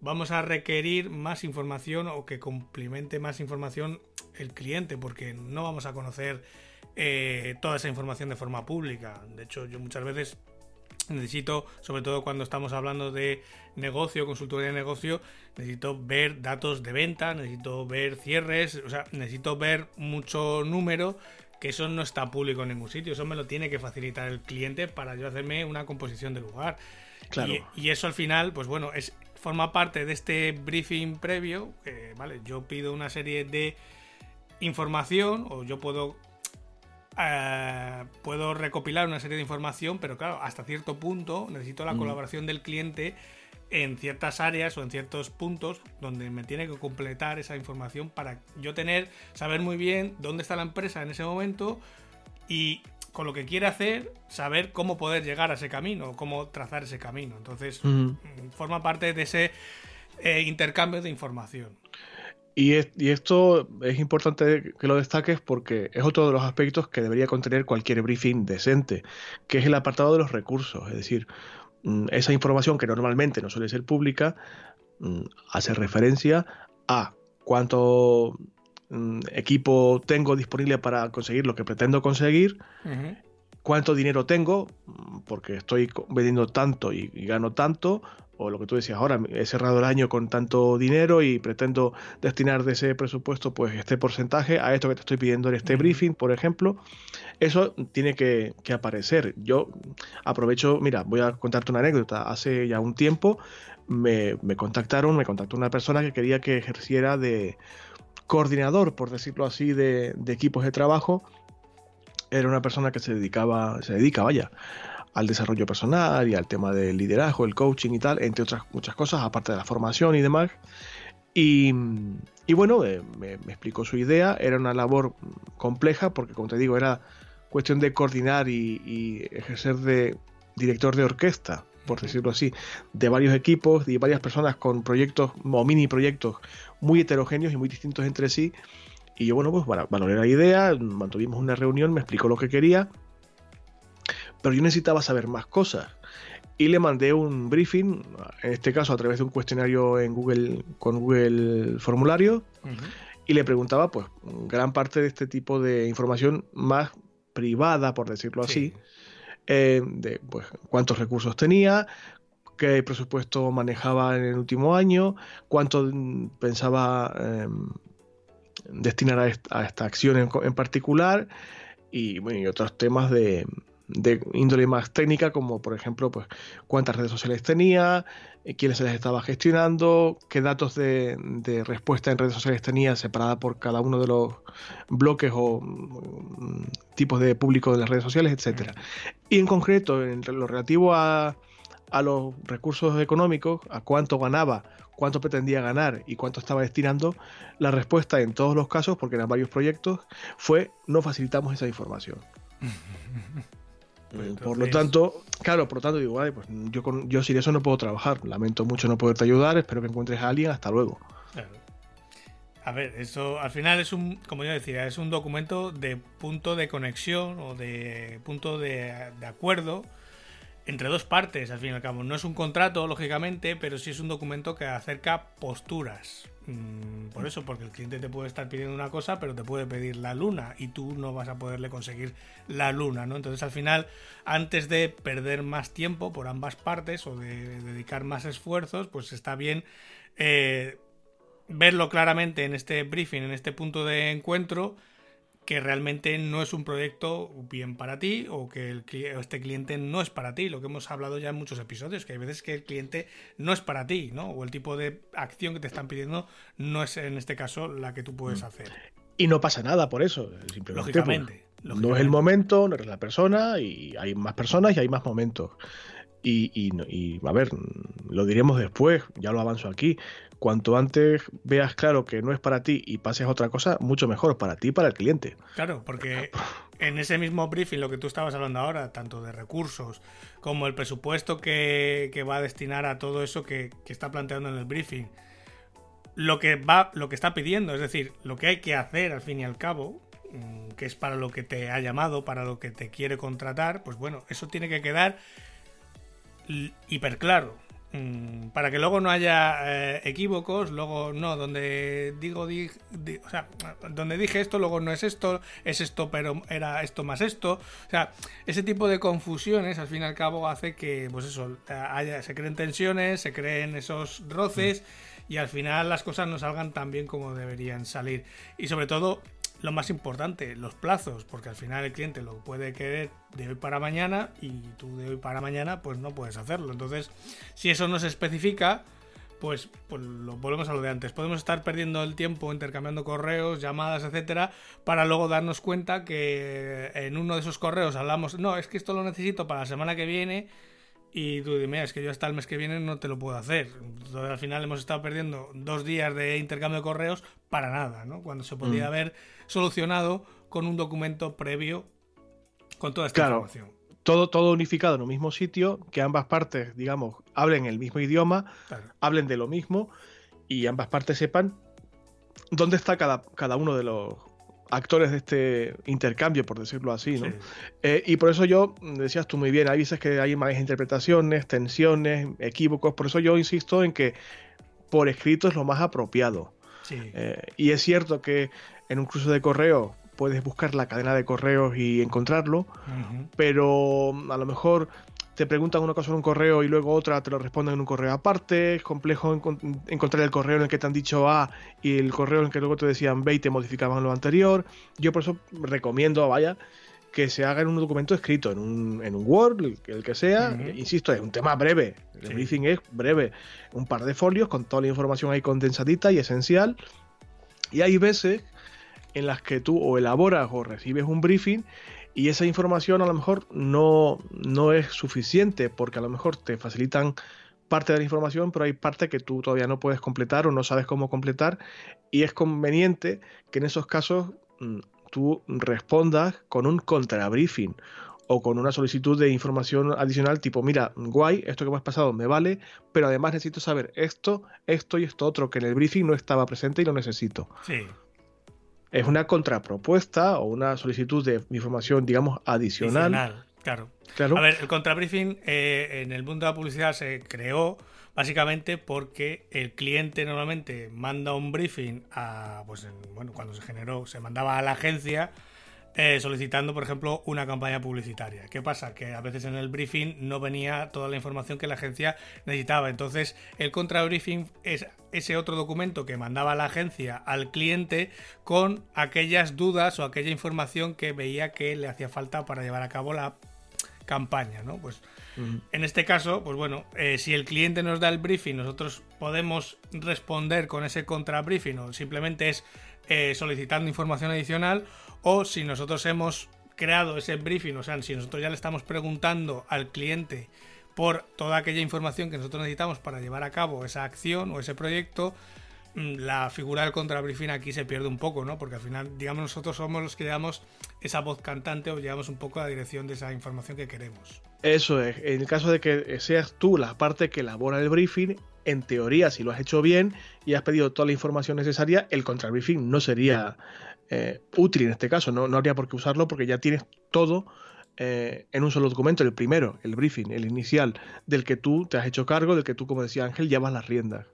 vamos a requerir más información o que complemente más información el cliente, porque no vamos a conocer eh, toda esa información de forma pública. De hecho, yo muchas veces necesito, sobre todo cuando estamos hablando de negocio, consultoría de negocio, necesito ver datos de venta, necesito ver cierres, o sea, necesito ver mucho número que eso no está público en ningún sitio, eso me lo tiene que facilitar el cliente para yo hacerme una composición de lugar. Claro. Y, eso al final, pues bueno, es forma parte de este briefing previo, vale, yo pido una serie de información o yo puedo eh, puedo recopilar una serie de información, pero claro, hasta cierto punto necesito la mm. colaboración del cliente en ciertas áreas o en ciertos puntos donde me tiene que completar esa información para yo tener, saber muy bien dónde está la empresa en ese momento y con lo que quiere hacer, saber cómo poder llegar a ese camino, cómo trazar ese camino. Entonces, mm, forma parte de ese eh, intercambio de información. Y, esto es importante que lo destaques porque es otro de los aspectos que debería contener cualquier briefing decente, que es el apartado de los recursos. Es decir, mm, esa información que normalmente no suele ser pública mm, hace referencia a cuánto mm, equipo tengo disponible para conseguir lo que pretendo conseguir, cuánto dinero tengo, porque estoy vendiendo tanto y gano tanto, o lo que tú decías ahora, he cerrado el año con tanto dinero y pretendo destinar de ese presupuesto pues este porcentaje a esto que te estoy pidiendo en este briefing, por ejemplo, eso tiene que, aparecer. Yo aprovecho, mira, voy a contarte una anécdota. Hace ya un tiempo me, contactaron, me contactó una persona que quería que ejerciera de coordinador, por decirlo así, de, de equipos de trabajo. Era una persona que se dedicaba, se dedica, vaya, al desarrollo personal y al tema del liderazgo, el coaching y tal, entre otras muchas cosas, aparte de la formación y demás. Y, bueno, eh, me, explicó su idea, era una labor compleja porque, como te digo, era cuestión de coordinar y, ejercer de director de orquesta, por decirlo así, de varios equipos, de varias personas con proyectos o mini proyectos muy heterogéneos y muy distintos entre sí. Y yo, bueno, pues valoré la idea, mantuvimos una reunión, me explicó lo que quería pero yo necesitaba saber más cosas. Y le mandé un briefing, en este caso a través de un cuestionario en Google, con Google Formulario, y le preguntaba, pues, gran parte de este tipo de información más privada, por decirlo así, eh, de pues, cuántos recursos tenía, qué presupuesto manejaba en el último año, cuánto pensaba em, destinar a esta, acción en, particular, y, bueno, y otros temas de, de índole más técnica, como por ejemplo, pues cuántas redes sociales tenía, eh, quiénes se las estaba gestionando, qué datos de, respuesta en redes sociales tenía separada por cada uno de los bloques o mm, tipos de público de las redes sociales, etcétera. Y en concreto, en lo relativo a, a los recursos económicos, a cuánto ganaba, cuánto pretendía ganar y cuánto estaba destinando, la respuesta en todos los casos, porque eran varios proyectos, fue no facilitamos esa información. Pues por lo tanto, claro, por lo tanto digo, vale, pues yo, con, yo sin eso no puedo trabajar. Lamento mucho no poderte ayudar, espero que encuentres a alguien, hasta luego. A ver, eso al final es un, como yo decía, es un documento de punto de conexión o de punto de, de acuerdo entre dos partes, al fin y al cabo. No es un contrato, lógicamente, pero sí es un documento que acerca posturas. Mm, por eso, porque el cliente te puede estar pidiendo una cosa, pero te puede pedir la luna y tú no vas a poderle conseguir la luna, ¿no? Entonces, al final, antes de perder más tiempo por ambas partes o de dedicar más esfuerzos, pues está bien eh, verlo claramente en este briefing, en este punto de encuentro que realmente no es un proyecto bien para ti o que el, este cliente no es para ti, lo que hemos hablado ya en muchos episodios, que hay veces que el cliente no es para ti, ¿no? O el tipo de acción que te están pidiendo no es en este caso la que tú puedes mm. hacer. Y no pasa nada por eso, simplemente. Lógicamente. No es el momento, no eres la persona y hay más personas y hay más momentos. Y, y, a ver, lo diremos después, ya lo avanzo aquí. Cuanto antes veas claro que no es para ti y pases a otra cosa, mucho mejor para ti y para el cliente. Claro, porque en ese mismo briefing, lo que tú estabas hablando ahora, tanto de recursos como el presupuesto que, va a destinar a todo eso que, que, está planteando en el briefing, lo que va, lo que está pidiendo, es decir, lo que hay que hacer al fin y al cabo, mm, que es para lo que te ha llamado, para lo que te quiere contratar, pues bueno, eso tiene que quedar hiper claro. Mm, para que luego no haya eh, equívocos, luego no, donde digo, o sea, donde dije esto, luego no es esto, es esto, pero era esto más esto. O sea, ese tipo de confusiones al fin y al cabo hace que, pues eso, haya, se creen tensiones, se creen esos roces y al final las cosas no salgan tan bien como deberían salir. Y sobre todo, lo más importante, los plazos, porque al final el cliente lo puede querer de hoy para mañana y tú de hoy para mañana pues no puedes hacerlo. Entonces, si eso no se especifica, pues, pues lo volvemos a lo de antes. Podemos estar perdiendo el tiempo intercambiando correos, llamadas, etcétera, para luego darnos cuenta que en uno de esos correos hablamos, no, es que esto lo necesito para la semana que viene y tú dime, es que yo hasta el mes que viene no te lo puedo hacer. Entonces, al final hemos estado perdiendo dos días de intercambio de correos para nada, ¿no? Cuando se podía mm. haber solucionado con un documento previo con toda esta información. Todo, todo unificado en un mismo sitio, que ambas partes, digamos, hablen el mismo idioma, hablen de lo mismo y ambas partes sepan dónde está cada, cada uno de los actores de este intercambio, por decirlo así, ¿no? Eh, y por eso yo, decías tú muy bien, hay veces que hay malas interpretaciones, tensiones, equívocos, por eso yo insisto en que por escrito es lo más apropiado. Eh, y es cierto que en un cruce de correo puedes buscar la cadena de correos y encontrarlo, pero a lo mejor te preguntan una cosa en un correo y luego otra te lo responden en un correo aparte, es complejo encontrar el correo en el que te han dicho A y el correo en el que luego te decían B y te modificaban lo anterior. Yo por eso recomiendo, vaya, que se haga en un documento escrito, en un, en un Word, el, que sea. Insisto, es un tema breve. El briefing es breve. Un par de folios con toda la información ahí condensadita y esencial. Y hay veces en las que tú o elaboras o recibes un briefing y esa información a lo mejor no, no es suficiente porque a lo mejor te facilitan parte de la información, pero hay parte que tú todavía no puedes completar o no sabes cómo completar y es conveniente que en esos casos mm, tú respondas con un contrabriefing o con una solicitud de información adicional tipo, mira, guay, esto que me has pasado me vale, pero además necesito saber esto, esto y esto otro que en el briefing no estaba presente y lo necesito. Sí es una contrapropuesta o una solicitud de información, digamos, adicional. claro. claro. A ver, el contrabriefing eh, en el mundo de la publicidad se creó básicamente porque el cliente normalmente manda un briefing a, pues, bueno, cuando se generó, se mandaba a la agencia eh, solicitando, por ejemplo, una campaña publicitaria. ¿Qué pasa? Que a veces en el briefing no venía toda la información que la agencia necesitaba. Entonces, el contrabriefing es ese otro documento que mandaba la agencia al cliente con aquellas dudas o aquella información que veía que le hacía falta para llevar a cabo la campaña, ¿no? Pues en este caso, pues bueno, eh, si el cliente nos da el briefing, nosotros podemos responder con ese contrabriefing o simplemente es eh, solicitando información adicional o si nosotros hemos creado ese briefing, o sea, si nosotros ya le estamos preguntando al cliente por toda aquella información que nosotros necesitamos para llevar a cabo esa acción o ese proyecto, mm, la figura del contrabriefing aquí se pierde un poco, ¿no? Porque al final, digamos, nosotros somos los que damos esa voz cantante o llevamos un poco la dirección de esa información que queremos. Eso es, en el caso de que seas tú la parte que elabora el briefing, en teoría, si lo has hecho bien y has pedido toda la información necesaria, el contrabriefing no sería eh, útil en este caso, no, no, habría por qué usarlo porque ya tienes todo eh, en un solo documento, el primero, el briefing, el inicial, del que tú te has hecho cargo, del que tú, como decía Ángel, llevas las riendas.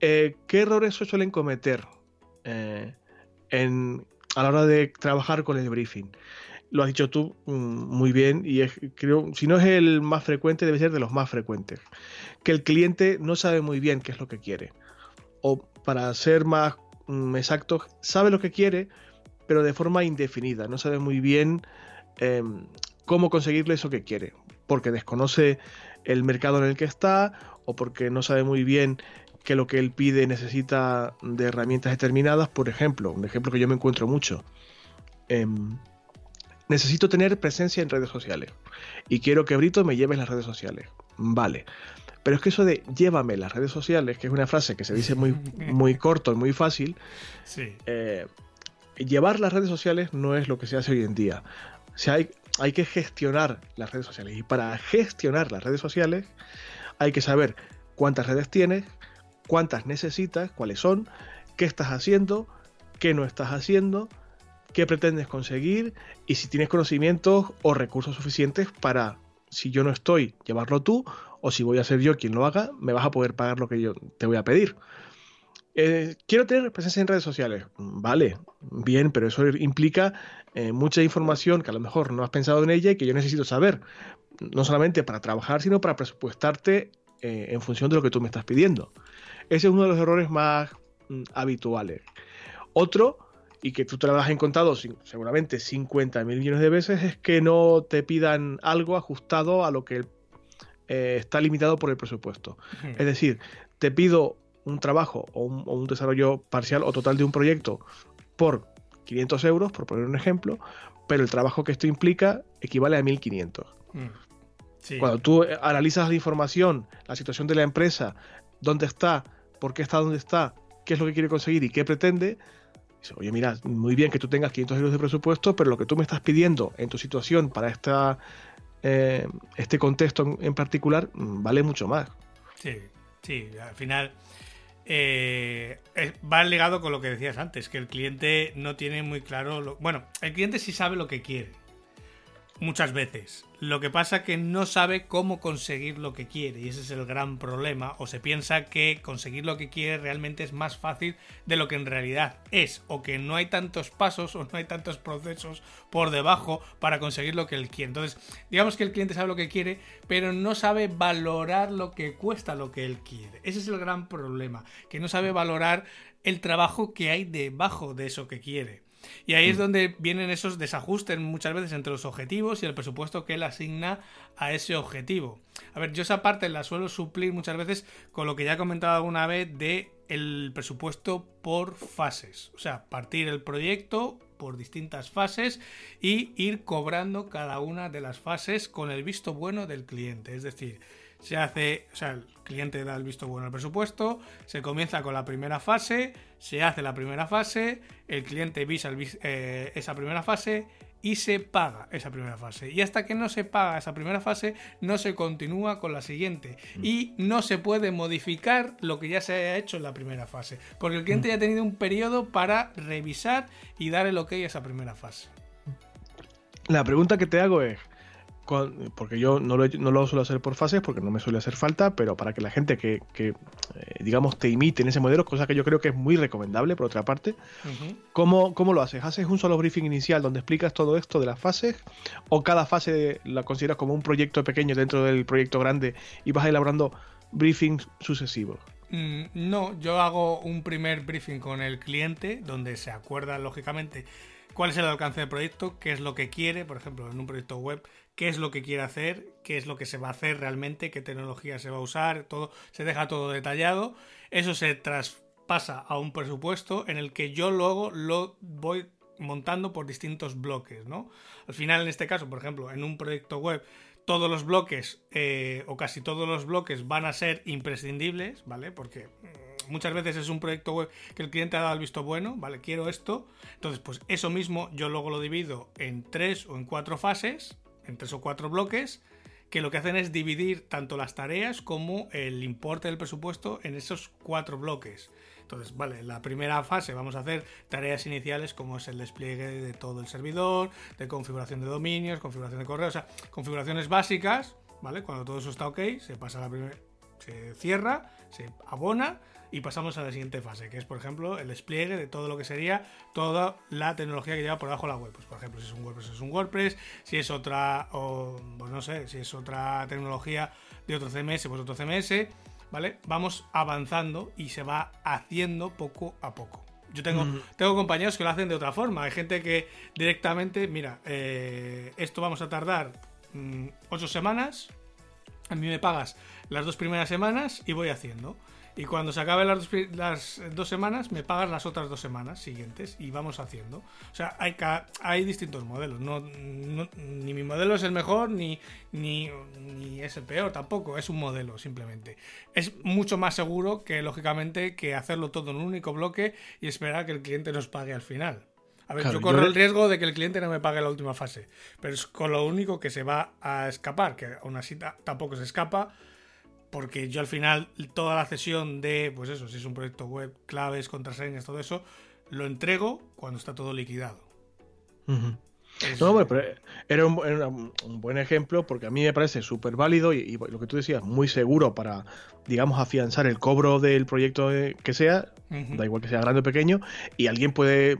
Eh, ¿Qué errores se suelen cometer en, a la hora de trabajar con el briefing? Lo has dicho tú mm, muy bien y creo, si no es el más frecuente, debe ser de los más frecuentes. Que el cliente no sabe muy bien qué es lo que quiere. O para ser más mm, exacto, sabe lo que quiere, pero de forma indefinida. No sabe muy bien em, cómo conseguirle eso que quiere. Porque desconoce el mercado en el que está o porque no sabe muy bien que lo que él pide necesita de herramientas determinadas. Por ejemplo, un ejemplo que yo me encuentro mucho. Em, necesito tener presencia en redes sociales y quiero que Brito me lleve las redes sociales. Vale. Pero es que eso de llévame las redes sociales, que es una frase que se dice muy, muy corto y muy fácil, eh, llevar las redes sociales no es lo que se hace hoy en día. O sea, hay, hay que gestionar las redes sociales. Y para gestionar las redes sociales hay que saber cuántas redes tienes, cuántas necesitas, cuáles son, qué estás haciendo, qué no estás haciendo, qué pretendes conseguir y si tienes conocimientos o recursos suficientes para, si yo no estoy, llevarlo tú o si voy a ser yo quien lo haga, me vas a poder pagar lo que yo te voy a pedir. Eh, quiero tener presencia en redes sociales. Vale, bien, pero eso implica eh, mucha información que a lo mejor no has pensado en ella y que yo necesito saber. No solamente para trabajar, sino para presupuestarte eh, en función de lo que tú me estás pidiendo. Ese es uno de los errores más mm, habituales. Otro, y que tú te lo has encontrado seguramente 50 mil millones de veces, es que no te pidan algo ajustado a lo que eh, está limitado por el presupuesto. Es decir, te pido un trabajo o un, desarrollo parcial o total de un proyecto por 500 euros, por poner un ejemplo, pero el trabajo que esto implica equivale a 1500. Mm. Cuando tú analizas la información, la situación de la empresa, dónde está, por qué está donde está, qué es lo que quiere conseguir y qué pretende, dice, oye, mira, muy bien que tú tengas 500 euros de presupuesto, pero lo que tú me estás pidiendo en tu situación para esta eh, este contexto en, particular mm, vale mucho más. Sí, sí, al final eh, va ligado con lo que decías antes, que el cliente no tiene muy claro, lo, bueno, el cliente sí sabe lo que quiere, muchas veces. Lo que pasa que no sabe cómo conseguir lo que quiere y ese es el gran problema. O se piensa que conseguir lo que quiere realmente es más fácil de lo que en realidad es. O que no hay tantos pasos o no hay tantos procesos por debajo para conseguir lo que él quiere. Entonces, digamos que el cliente sabe lo que quiere, pero no sabe valorar lo que cuesta lo que él quiere. Ese es el gran problema. Que no sabe valorar el trabajo que hay debajo de eso que quiere. Y ahí es mm. donde vienen esos desajustes muchas veces entre los objetivos y el presupuesto que él asigna a ese objetivo. A ver, yo esa parte la suelo suplir muchas veces con lo que ya he comentado alguna vez de el presupuesto por fases. O sea, partir el proyecto por distintas fases y ir cobrando cada una de las fases con el visto bueno del cliente. Es decir, se hace, o sea, el cliente da el visto bueno al presupuesto, se comienza con la primera fase, se hace la primera fase, el cliente visa eh, esa primera fase y se paga esa primera fase. Y hasta que no se paga esa primera fase, no se continúa con la siguiente. Mm. Y no se puede modificar lo que ya se haya hecho en la primera fase. Porque el cliente mm. ya ha tenido un periodo para revisar y dar el ok a esa primera fase. La pregunta que te hago es, porque yo no lo, no lo, suelo hacer por fases porque no me suele hacer falta, pero para que la gente que, eh, digamos, te imite en ese modelo, cosa que yo creo que es muy recomendable, por otra parte, ¿cómo, lo haces? ¿Haces un solo briefing inicial donde explicas todo esto de las fases? ¿O cada fase la consideras como un proyecto pequeño dentro del proyecto grande y vas elaborando briefings sucesivos? Mm, no, yo hago un primer briefing con el cliente donde se acuerda, lógicamente, cuál es el alcance del proyecto, qué es lo que quiere, por ejemplo, en un proyecto web, qué es lo que quiere hacer, qué es lo que se va a hacer realmente, qué tecnología se va a usar, todo, se deja todo detallado. Eso se traspasa a un presupuesto en el que yo luego lo voy montando por distintos bloques, ¿no? Al final, en este caso, por ejemplo, en un proyecto web, todos los bloques eh, o casi todos los bloques van a ser imprescindibles, ¿vale? Porque mm, muchas veces es un proyecto web que el cliente ha dado el visto bueno, ¿vale? Quiero esto. Entonces, pues eso mismo yo luego lo divido en tres o en cuatro fases, en tres o cuatro bloques que lo que hacen es dividir tanto las tareas como el importe del presupuesto en esos cuatro bloques. Entonces, vale, en la primera fase vamos a hacer tareas iniciales como es el despliegue de todo el servidor, de configuración de dominios, configuración de correo, o sea, configuraciones básicas, ¿vale? Cuando todo eso está ok, se pasa a la primera, se cierra, se abona y pasamos a la siguiente fase, que es, por ejemplo, el despliegue de todo lo que sería toda la tecnología que lleva por debajo la web. Pues, por ejemplo, si es un WordPress, es un WordPress, si es otra, o, pues no sé, si es otra tecnología de otro CMS, pues otro CMS, ¿vale? Vamos avanzando y se va haciendo poco a poco. Yo tengo, mm. tengo compañeros que lo hacen de otra forma. Hay gente que directamente, mira, eh, esto vamos a tardar mm, ocho semanas. A mí me pagas las dos primeras semanas y voy haciendo. Y cuando se acaben las, las, dos semanas me pagas las otras dos semanas siguientes y vamos haciendo. O sea, hay, hay distintos modelos. No, ni mi modelo es el mejor ni, ni, ni, es el peor tampoco. Es un modelo simplemente. Es mucho más seguro que, lógicamente, que hacerlo todo en un único bloque y esperar a que el cliente nos pague al final. A ver, yo corro el riesgo de que el cliente no me pague la última fase, pero es con lo único que se va a escapar, que aún así tampoco se escapa porque yo al final toda la cesión de, pues eso, si es un proyecto web, claves, contraseñas, todo eso, lo entrego cuando está todo liquidado. No, bueno, pero era un, buen ejemplo porque a mí me parece súper válido y, lo que tú decías, muy seguro para, digamos, afianzar el cobro del proyecto que sea, da igual que sea grande o pequeño, y alguien puede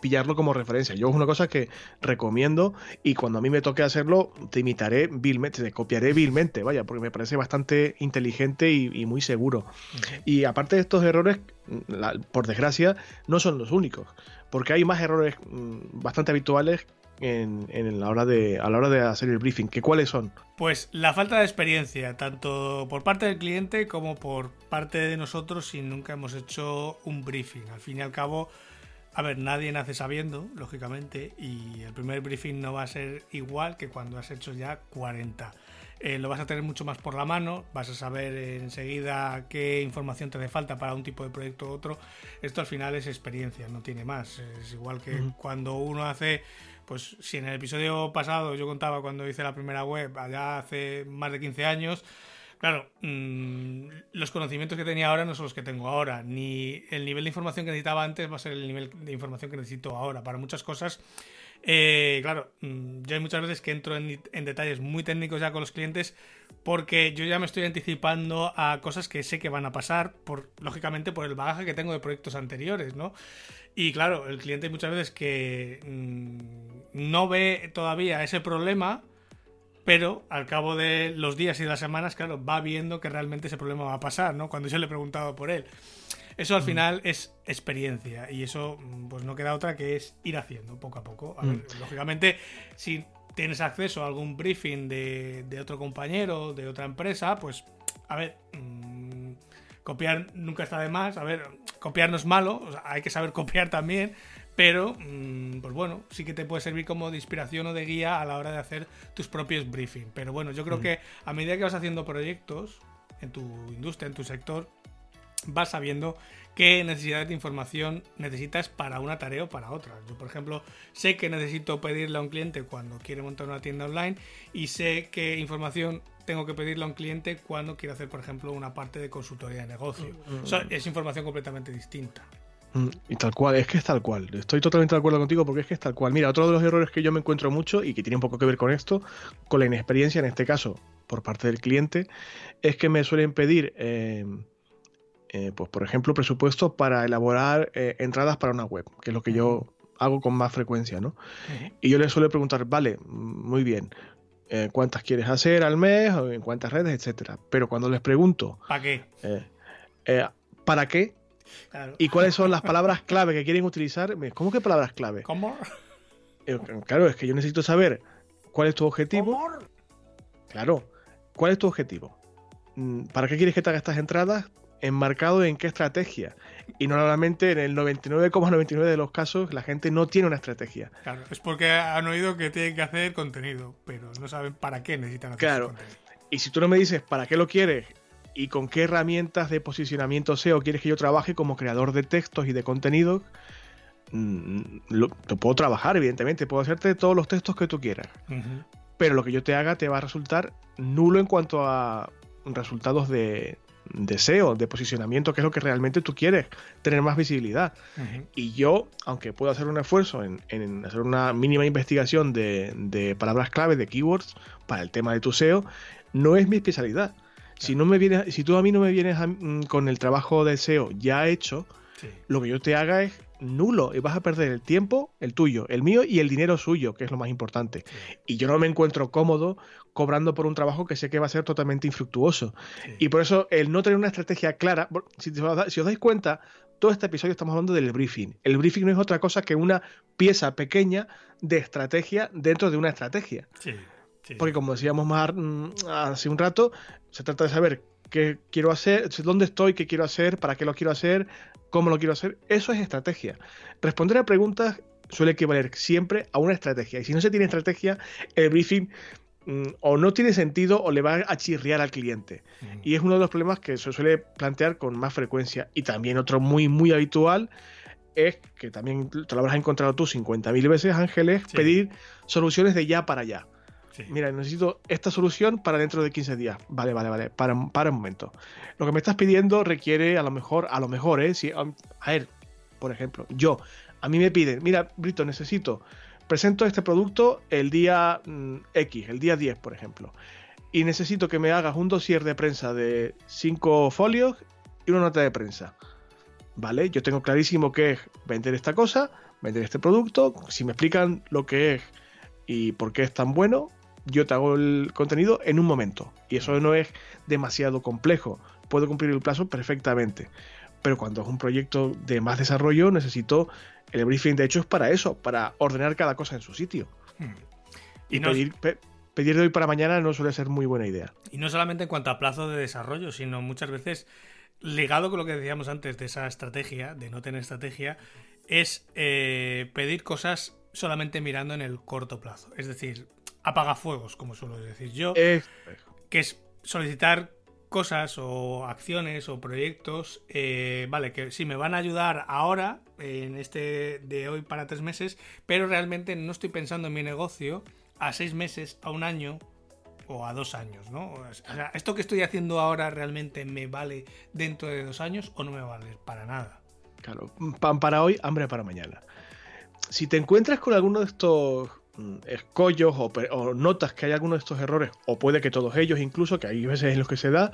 pillarlo como referencia. Yo es una cosa que recomiendo y cuando a mí me toque hacerlo, te imitaré vilmente, te copiaré vilmente, vaya, porque me parece bastante inteligente y, muy seguro. Y aparte de estos errores, por desgracia, no son los únicos, porque hay más errores mm, bastante habituales en, la hora de, a la hora de hacer el briefing. ¿Qué cuáles son? Pues la falta de experiencia, tanto por parte del cliente como por parte de nosotros si nunca hemos hecho un briefing. Al fin y al cabo, a ver, nadie nace sabiendo, lógicamente, y el primer briefing no va a ser igual que cuando has hecho ya 40. Eh, lo vas a tener mucho más por la mano, vas a saber enseguida qué información te hace falta para un tipo de proyecto u otro. Esto al final es experiencia, no tiene más. Es igual que cuando uno hace, pues si en el episodio pasado yo contaba cuando hice la primera web, allá hace más de 15 años, Claro, mm, los conocimientos que tenía ahora no son los que tengo ahora, ni el nivel de información que necesitaba antes va a ser el nivel de información que necesito ahora. Para muchas cosas, eh, claro, mm, yo hay muchas veces que entro en, detalles muy técnicos ya con los clientes porque yo ya me estoy anticipando a cosas que sé que van a pasar, por, lógicamente por el bagaje que tengo de proyectos anteriores, ¿no? Y claro, el cliente muchas veces que mm, no ve todavía ese problema pero al cabo de los días y de las semanas, claro, va viendo que realmente ese problema va a pasar, ¿no? Cuando yo le he preguntado por él. Eso al mm. final es experiencia y eso mm, pues no queda otra que es ir haciendo poco a poco. A ver, mm. lógicamente, si tienes acceso a algún briefing de, de, otro compañero, de otra empresa, pues a ver, copiar nunca está de más. A ver, copiar no es malo, hay que saber copiar también, pero mm, pues bueno, sí que te puede servir como de inspiración o de guía a la hora de hacer tus propios briefings. Pero bueno, yo creo mm. que a medida que vas haciendo proyectos en tu industria, en tu sector, vas sabiendo qué necesidades de información necesitas para una tarea o para otra. Yo, por ejemplo, sé que necesito pedirle a un cliente cuando quiere montar una tienda online y sé qué información tengo que pedirle a un cliente cuando quiere hacer, por ejemplo, una parte de consultoría de negocio. Mm, es información completamente distinta. Mm, y tal cual, es que es tal cual. Estoy totalmente de acuerdo contigo porque es que es tal cual. Mira, otro de los errores que yo me encuentro mucho y que tiene un poco que ver con esto, con la inexperiencia en este caso por parte del cliente, es que me suelen pedir, em, eh, pues por ejemplo, presupuesto para elaborar eh, entradas para una web, que es lo que yo hago con más frecuencia, ¿no? Y yo les suelo preguntar, vale, muy bien, eh, ¿cuántas quieres hacer al mes? ¿En cuántas redes? Etcétera. Pero cuando les pregunto... ¿Para qué? ¿Para qué? ¿Y cuáles son las palabras clave que quieren utilizar? ¿Cómo que palabras clave? ¿Cómo? Eh, claro, es que yo necesito saber cuál es tu objetivo. Claro, ¿cuál es tu objetivo? Mm, ¿Para qué quieres que te haga estas entradas? Enmarcado en qué estrategia. Y normalmente en el 99,99 de los casos la gente no tiene una estrategia. Claro, es porque han oído que tienen que hacer contenido, pero no saben para qué necesitan hacer claro. contenido. Y si tú no me dices para qué lo quieres y con qué herramientas de posicionamiento SEO quieres que yo trabaje como creador de textos y de contenido, mm, lo, puedo trabajar, evidentemente, puedo hacerte todos los textos que tú quieras. Pero lo que yo te haga te va a resultar nulo en cuanto a resultados de, de SEO, de posicionamiento, que es lo que realmente tú quieres, tener más visibilidad. Y yo, aunque puedo hacer un esfuerzo en, hacer una mínima investigación de, de, palabras clave, de keywords, para el tema de tu SEO, no es mi especialidad. Si, no me vienes, si tú a mí no me vienes mm, con el trabajo de SEO ya hecho, lo que yo te haga es nulo y vas a perder el tiempo, el tuyo, el mío y el dinero suyo, que es lo más importante. Y yo no me encuentro cómodo cobrando por un trabajo que sé que va a ser totalmente infructuoso. Y por eso el no tener una estrategia clara, si, si os dais cuenta, todo este episodio estamos hablando del briefing. El briefing no es otra cosa que una pieza pequeña de estrategia dentro de una estrategia. Porque como decíamos más mm, hace un rato, se trata de saber qué quiero hacer, dónde estoy, qué quiero hacer, para qué lo quiero hacer, cómo lo quiero hacer. Eso es estrategia. Responder a preguntas suele equivaler siempre a una estrategia. Y si no se tiene estrategia, el briefing mm, o no tiene sentido o le va a chirriar al cliente. Y es uno de los problemas que se suele plantear con más frecuencia. Y también otro muy, muy habitual es que también te lo habrás encontrado tú 50.000 veces, Ángeles, pedir soluciones de ya para allá. Mira, necesito esta solución para dentro de 15 días. Vale, vale, vale. Para, para un momento. Lo que me estás pidiendo requiere a lo mejor, a lo mejor, ¿eh? Si, a ver, por ejemplo, yo, a mí me piden, mira, Brito, necesito, presento este producto el día mm, X, el día 10, por ejemplo. Y necesito que me hagas un dossier de prensa de 5 folios y una nota de prensa. ¿Vale? Yo tengo clarísimo que es vender esta cosa, vender este producto. Si me explican lo que es y por qué es tan bueno, yo te hago el contenido en un momento. Y eso no es demasiado complejo. Puedo cumplir el plazo perfectamente. Pero cuando es un proyecto de más desarrollo, necesito el briefing. De hecho, es para eso, para ordenar cada cosa en su sitio. Hmm. Y, pedir, pedir de hoy para mañana no suele ser muy buena idea. Y no solamente en cuanto a plazo de desarrollo, sino muchas veces ligado con lo que decíamos antes de esa estrategia, de no tener estrategia, es eh, pedir cosas solamente mirando en el corto plazo. Es decir, apagafuegos, como suelo decir yo, que es solicitar cosas o acciones o proyectos, eh, vale, que sí me van a ayudar ahora, en este de hoy para tres meses, pero realmente no estoy pensando en mi negocio a seis meses, a un año o a dos años, ¿no? O sea, ¿esto que estoy haciendo ahora realmente me vale dentro de dos años o no me vale para nada? Claro, pan para hoy, hambre para mañana. Si te encuentras con alguno de estos escollos o, notas que hay algunos de estos errores, o puede que todos ellos incluso, que hay veces en los que se da,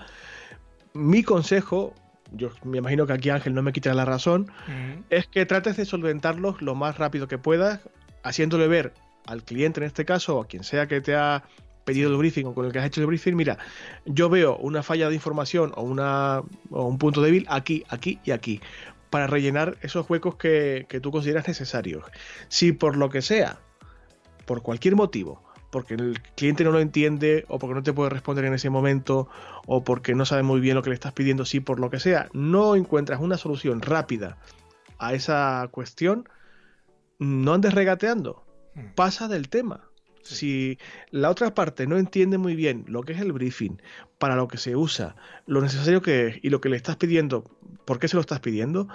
mi consejo, yo me imagino que aquí Ángel no me quita la razón, es que trates de solventarlos lo más rápido que puedas, haciéndole ver al cliente en este caso, o a quien sea que te ha pedido el briefing o con el que has hecho el briefing, mira, yo veo una falla de información o, una, o un punto débil aquí, aquí y aquí, para rellenar esos huecos que, que tú consideras necesarios. Si por lo que sea por cualquier motivo, porque el cliente no lo entiende o porque no te puede responder en ese momento o porque no sabe muy bien lo que le estás pidiendo, si por lo que sea no encuentras una solución rápida a esa cuestión, no andes regateando, hmm. pasa del tema. Si la otra parte no entiende muy bien lo que es el briefing, para lo que se usa, lo necesario que es y lo que le estás pidiendo, por qué se lo estás pidiendo,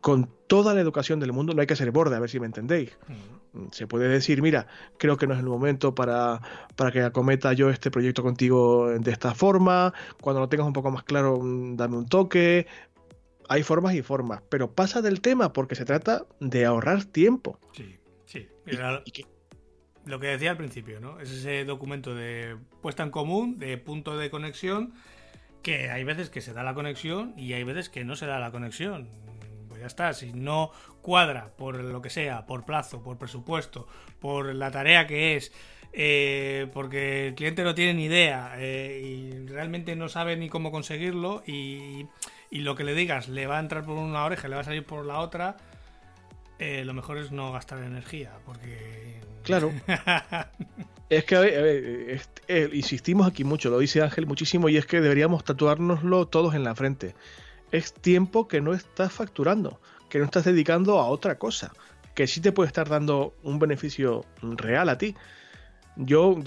con toda la educación del mundo no hay que ser borde, a ver si me entendéis. Se puede decir, mira, creo que no es el momento para, para que acometa yo este proyecto contigo de esta forma, cuando lo tengas un poco más claro, mm, dame un toque. Hay formas y formas, pero pasa del tema porque se trata de ahorrar tiempo. Sí, sí. lo que decía al principio, ¿no? Es ese documento de puesta en común, de punto de conexión, que hay veces que se da la conexión y hay veces que no se da la conexión ya está. Si no cuadra por lo que sea, por plazo, por presupuesto, por la tarea que es, eh, porque el cliente no tiene ni idea eh, y realmente no sabe ni cómo conseguirlo y, lo que le digas le va a entrar por una oreja, le va a salir por la otra, eh, lo mejor es no gastar energía, porque... Claro. es que, insistimos aquí mucho, lo dice Ángel muchísimo, y es que deberíamos tatuárnoslo todos en la frente es tiempo que no estás facturando, que no estás dedicando a otra cosa, que sí te puede estar dando un beneficio real a ti. Yo,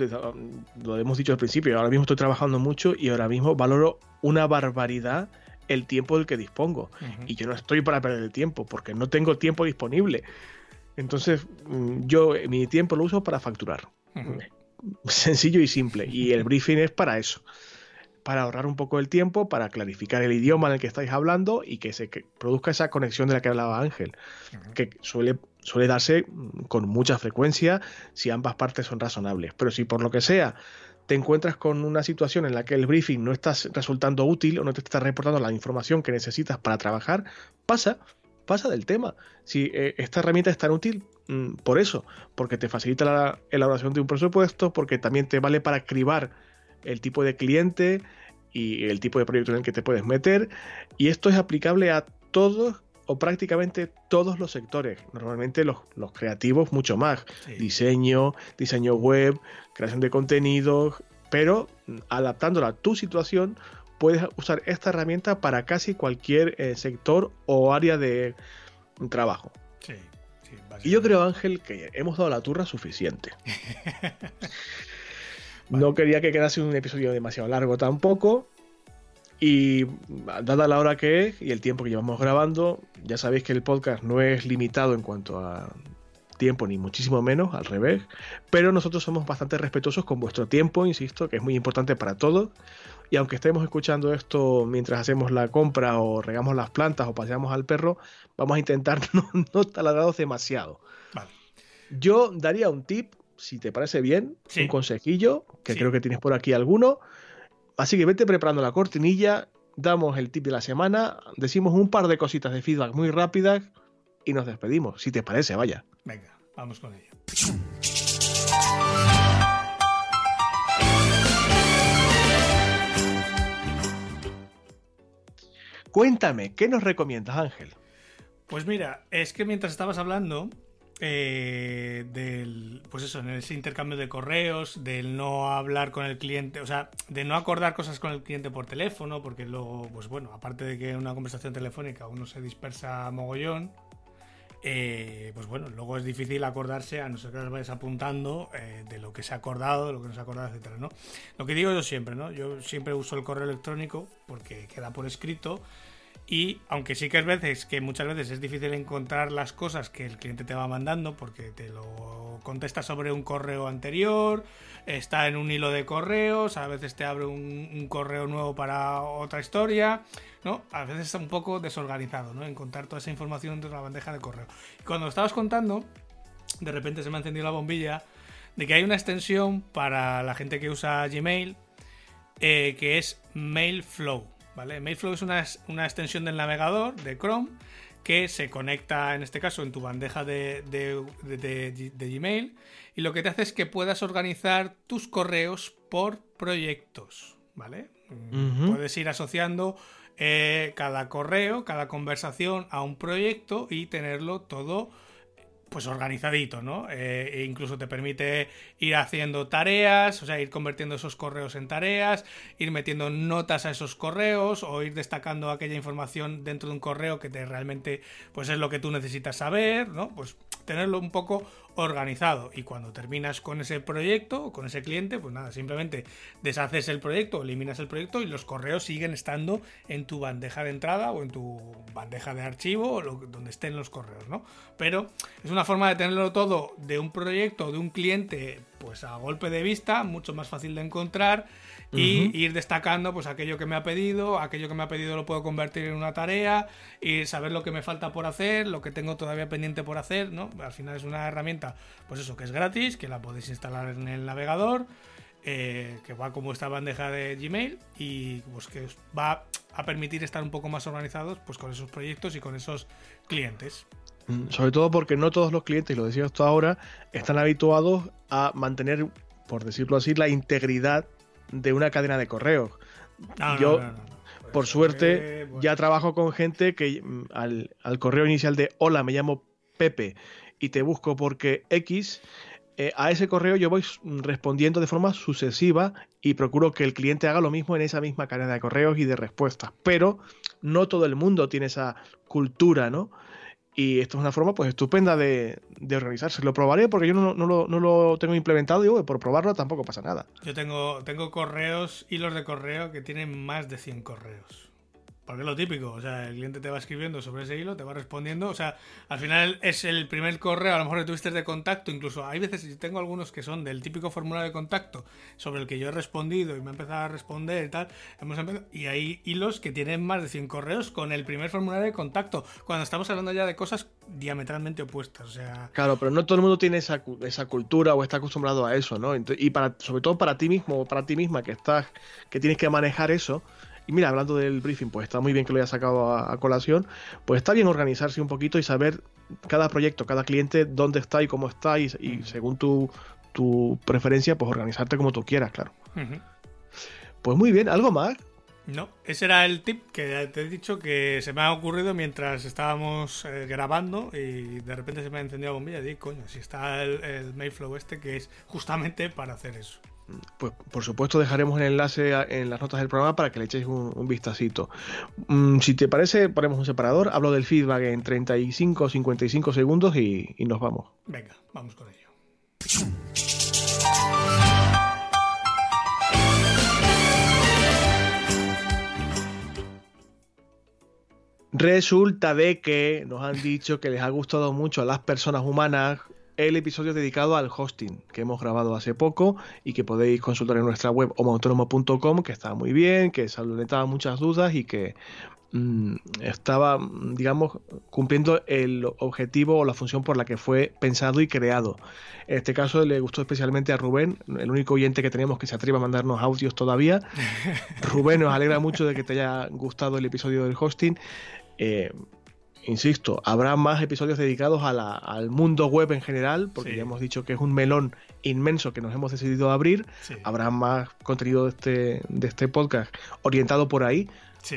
lo hemos dicho al principio, ahora mismo estoy trabajando mucho y ahora mismo valoro una barbaridad el tiempo del que dispongo. Y yo no estoy para perder el tiempo, porque no tengo tiempo disponible. Entonces, mm, yo mi tiempo lo uso para facturar. Sencillo y simple. Y el briefing es para eso para ahorrar un poco el tiempo, para clarificar el idioma en el que estáis hablando y que se produzca esa conexión de la que hablaba Ángel, que suele, suele darse mm, con mucha frecuencia si ambas partes son razonables. Pero si por lo que sea te encuentras con una situación en la que el briefing no está resultando útil o no te está reportando la información que necesitas para trabajar, pasa, pasa del tema. Si eh, esta herramienta es tan útil, mm, por eso, porque te facilita la elaboración de un presupuesto, porque también te vale para cribar el tipo de cliente y el tipo de proyecto en el que te puedes meter. Y esto es aplicable a todos o prácticamente todos los sectores. Normalmente los, creativos mucho más. Diseño, diseño web, creación de contenidos, pero adaptándolo a tu situación puedes usar esta herramienta para casi cualquier eh, sector o área de trabajo. Sí, sí, Y yo creo, Ángel, que hemos dado la turra suficiente. No quería que quedase un episodio demasiado largo tampoco. Y dada la hora que es y el tiempo que llevamos grabando, ya sabéis que el podcast no es limitado en cuanto a tiempo, ni muchísimo menos, al revés. Pero nosotros somos bastante respetuosos con vuestro tiempo, insisto, que es muy importante para todos. Y aunque estemos escuchando esto mientras hacemos la compra o regamos las plantas o paseamos al perro, vamos a intentar no, no taladrados demasiado. Vale. Yo daría un tip, si te parece bien, Sí. un consejillo, que Sí. creo que tienes por aquí alguno. Así que vete preparando la cortinilla, damos el tip de la semana, decimos un par de cositas de feedback muy rápidas y nos despedimos, si te parece, vaya. Venga, vamos con ello. Cuéntame, ¿qué nos recomiendas, Ángel? Pues mira, es que mientras estabas hablando eh, del, pues eso, en ese intercambio de correos, del no hablar con el cliente, o sea, de no acordar cosas con el cliente por teléfono, porque luego, pues bueno, aparte de que en una conversación telefónica uno se dispersa mogollón, eh, pues bueno, luego es difícil acordarse, a no ser que las vayas apuntando eh, de lo que se ha acordado, de lo que no se ha acordado, etcétera, ¿no? Lo que digo yo siempre, ¿no? Yo siempre uso el correo electrónico porque queda por escrito y aunque sí que es veces que muchas veces es difícil encontrar las cosas que el cliente te va mandando porque te lo contesta sobre un correo anterior, está en un hilo de correos, a veces te abre un, correo nuevo para otra historia, ¿no? A veces está un poco desorganizado, ¿no? Encontrar toda esa información dentro de la bandeja de correo. Y cuando lo estabas contando, de repente se me ha encendido la bombilla de que hay una extensión para la gente que usa Gmail eh, que es Mailflow. ¿Vale? Mailflow es una, una extensión del navegador de Chrome que se conecta en este caso en tu bandeja de, de- de- de- de Gmail y lo que te hace es que puedas organizar tus correos por proyectos. ¿vale? Puedes ir asociando eh, cada correo, cada conversación a un proyecto y tenerlo todo pues organizadito, ¿no? Eh, e incluso te permite ir haciendo tareas, o sea, ir convirtiendo esos correos en tareas, ir metiendo notas a esos correos o ir destacando aquella información dentro de un correo que te realmente pues es lo que tú necesitas saber, ¿no? Pues tenerlo un poco organizado y cuando terminas con ese proyecto o con ese cliente, pues nada, simplemente deshaces el proyecto, eliminas el proyecto y los correos siguen estando en tu bandeja de entrada o en tu bandeja de archivo o donde estén los correos, ¿no? Pero es una forma de tenerlo todo de un proyecto de un cliente pues a golpe de vista, mucho más fácil de encontrar y ir destacando pues aquello que me ha pedido, aquello que me ha pedido lo puedo convertir en una tarea y saber lo que me falta por hacer, lo que tengo todavía pendiente por hacer, ¿no? Al final es una herramienta, pues eso, que es gratis, que la podéis instalar en el navegador, eh, que va como esta bandeja de Gmail y pues que os va a permitir estar un poco más organizados pues con esos proyectos y con esos clientes. Mm, Sobre todo porque no todos los clientes, y lo decía hasta ahora, están habituados a mantener, por decirlo así, la integridad de una cadena de correos. No, Yo, no, no, no. Por suerte, bueno, ya trabajo con gente que mm, al, al correo inicial de hola, me llamo Pepe y te busco porque X, eh, a ese correo yo voy mm, respondiendo de forma sucesiva y procuro que el cliente haga lo mismo en esa misma cadena de correos y de respuestas. Pero no todo el mundo tiene esa cultura, ¿no? Y esto es una forma pues estupenda de, de organizarse. Lo probaré porque yo no, no lo, no lo tengo implementado y por probarlo tampoco pasa nada. Yo tengo, tengo correos, hilos de correo que tienen más de 100 correos. Porque es lo típico, o sea, el cliente te va escribiendo sobre ese hilo, te va respondiendo, o sea, al final es el primer correo, a lo mejor que tuviste de contacto, incluso hay veces, yo tengo algunos que son del típico formulario de contacto sobre el que yo he respondido y me ha empezado a responder y tal, hemos empezado, y hay hilos que tienen más de 100 correos con el primer formulario de contacto, cuando estamos hablando ya de cosas diametralmente opuestas, o sea, Claro, pero no todo el mundo tiene esa, esa cultura o está acostumbrado a eso, ¿no? Y para, sobre todo para ti mismo o para ti misma que estás, que tienes que manejar eso. Y mira, hablando del briefing, pues está muy bien que lo hayas sacado a, a colación. Pues está bien organizarse un poquito y saber cada proyecto, cada cliente, dónde está y cómo está, y, y según tu, tu preferencia, pues organizarte como tú quieras, claro. Pues muy bien, ¿algo más? No, ese era el tip que te he dicho que se me ha ocurrido mientras estábamos eh, grabando y de repente se me ha encendido la bombilla y digo, coño, si está el, el Mayflow este que es justamente para hacer eso. Pues por supuesto dejaremos el enlace en las notas del programa para que le echéis un, vistacito. Mm, si te parece, ponemos un separador, hablo del feedback en 35 o 55 segundos y, y nos vamos. Venga, vamos con ello. Resulta de que nos han dicho que les ha gustado mucho a las personas humanas el episodio dedicado al hosting que hemos grabado hace poco y que podéis consultar en nuestra web homoautónomo.com, que está muy bien, que solventaba muchas dudas y que mm, estaba, digamos, cumpliendo el objetivo o la función por la que fue pensado y creado. En este caso le gustó especialmente a Rubén, el único oyente que tenemos que se atreva a mandarnos audios todavía. Rubén, nos alegra mucho de que te haya gustado el episodio del hosting. Eh, insisto, habrá más episodios dedicados al mundo web en general, porque ya hemos dicho que es un melón inmenso que nos hemos decidido abrir. Habrá más contenido de este, de este podcast orientado por ahí.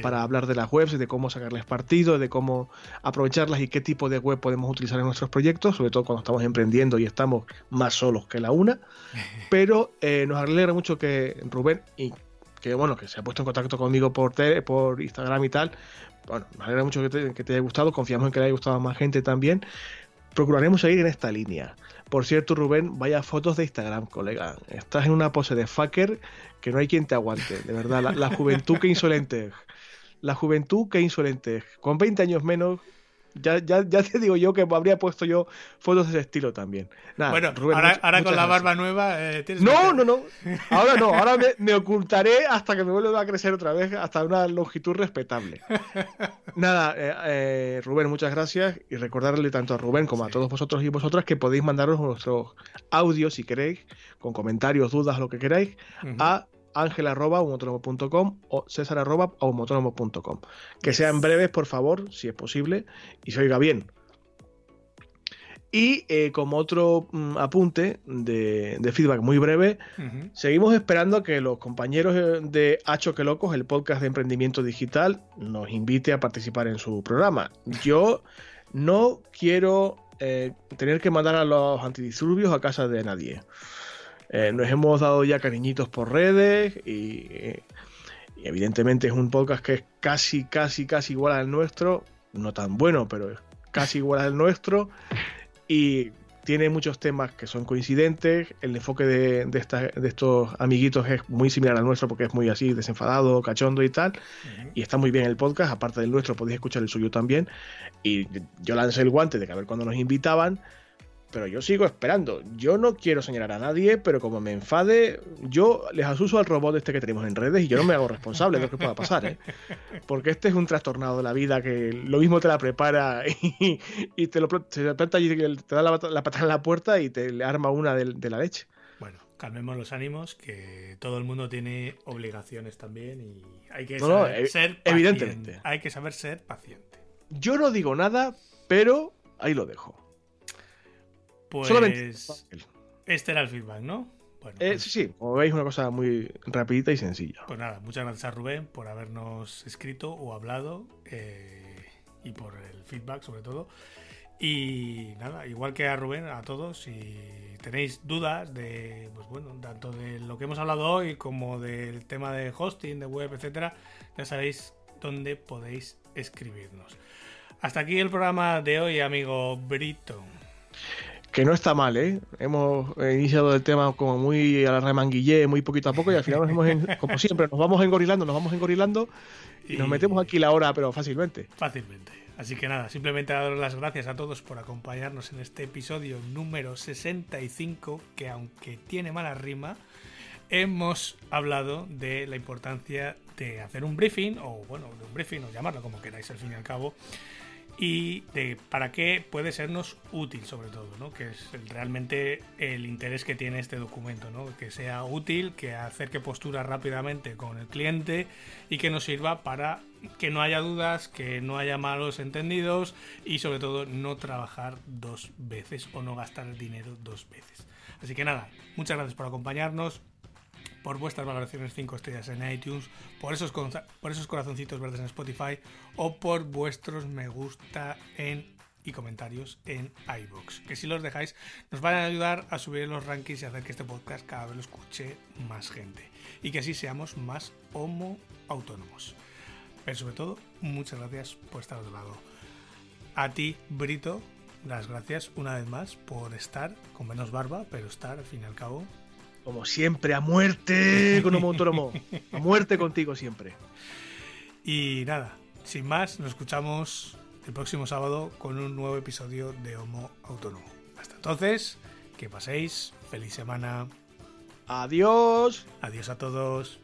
para hablar de las webs, de cómo sacarles partido, de cómo aprovecharlas y qué tipo de web podemos utilizar en nuestros proyectos, sobre todo cuando estamos emprendiendo y estamos más solos que la una. Pero eh, nos alegra mucho que Rubén, y que bueno, que se ha puesto en contacto conmigo por, por Instagram y tal, bueno, me alegra mucho que te, haya gustado, confiamos en que le haya gustado a más gente también. Procuraremos seguir en esta línea. Por cierto, Rubén, vaya fotos de Instagram, colega. Estás en una pose de fucker que no hay quien te aguante, de verdad. La, la juventud que insolente. La juventud que insolente. Con 20 años menos, ya, ya, ya te digo yo que habría puesto yo fotos de ese estilo también. bueno, ahora, con la barba nueva eh, tienes No, no, no. Ahora no. Ahora me, ocultaré hasta que me vuelva a crecer otra vez hasta una longitud respetable. Nada, eh, eh, Rubén, muchas gracias. Y recordarle tanto a Rubén como a todos vosotros y vosotras que podéis mandaros vuestros audios si queréis, con comentarios, dudas, lo que queráis, a ángel.com o césar.com. Que sean breves, por favor, si es posible, y se oiga bien. Y eh, como otro mm, apunte de, feedback muy breve, seguimos esperando que los compañeros eh, de Hacho que Locos, el podcast de emprendimiento digital, nos invite a participar en su programa. Yo no quiero eh, tener que mandar a los antidisturbios a casa de nadie. Eh, nos hemos dado ya cariñitos por redes y, evidentemente es un podcast que es casi, casi, casi igual al nuestro. No tan bueno, pero es casi igual al nuestro. Y tiene muchos temas que son coincidentes. El enfoque de, de, estos amiguitos es muy similar al nuestro porque es muy así, desenfadado, cachondo y tal. Y está muy bien el podcast. Aparte del nuestro, podéis escuchar el suyo también. Y yo lancé el guante de que a ver cuando nos invitaban pero yo sigo esperando. Yo no quiero señalar a nadie, pero como me enfade, yo les asuso al robot este que tenemos en redes y yo no me hago responsable de lo que pueda pasar, ¿eh? Porque este es un trastornado de la vida que lo mismo te la prepara y, te lo te planta y te da la, la patada en la puerta y te arma una de, la leche. Bueno, calmemos los ánimos, que todo el mundo tiene obligaciones también y hay que saber ser paciente. Evidentemente. Hay que saber ser paciente. Yo no digo nada, pero ahí lo dejo. Pues este era el feedback, ¿no? Bueno, eh, pues sí, sí, como veis, una cosa muy rapidita y sencilla. Pues nada, muchas gracias a Rubén por habernos escrito o hablado eh, y por el feedback sobre todo. Y nada, igual que a Rubén, a todos, si tenéis dudas de, pues bueno, tanto de lo que hemos hablado hoy como del tema de hosting, de web, etcétera, ya sabéis dónde podéis escribirnos. Hasta aquí el programa de hoy, amigo Brito que no está mal, ¿eh? Hemos iniciado el tema como muy a la remanguillé, muy poquito a poco, y al final nos hemos, como siempre, nos vamos engorilando, nos vamos engorilando y, nos metemos aquí la hora, pero fácilmente. Fácilmente. Así que nada, simplemente dar las gracias a todos por acompañarnos en este episodio número 65, que aunque tiene mala rima, hemos hablado de la importancia de hacer un briefing, o bueno, de un briefing, o llamarlo como queráis al fin y al cabo, y para qué puede sernos útil sobre todo, ¿no? que es realmente el interés que tiene este documento, ¿no? que sea útil, que acerque postura rápidamente con el cliente y que nos sirva para que no haya dudas, que no haya malos entendidos y sobre todo no trabajar dos veces o no gastar el dinero dos veces. Así que nada, muchas gracias por acompañarnos. Por vuestras valoraciones 5 estrellas en iTunes, por esos, por esos corazoncitos verdes en Spotify o por vuestros me gusta en y comentarios en iBooks, que si los dejáis nos van a ayudar a subir los rankings y hacer que este podcast cada vez lo escuche más gente y que así seamos más homo autónomos. Pero sobre todo, muchas gracias por estar al lado. A ti, Brito, las gracias una vez más por estar con menos barba, pero estar al fin y al cabo. Como siempre, a muerte con Homo Autónomo. A muerte contigo siempre. Y nada, sin más, nos escuchamos el próximo sábado con un nuevo episodio de Homo Autónomo. Hasta entonces, que paséis feliz semana. Adiós. Adiós a todos.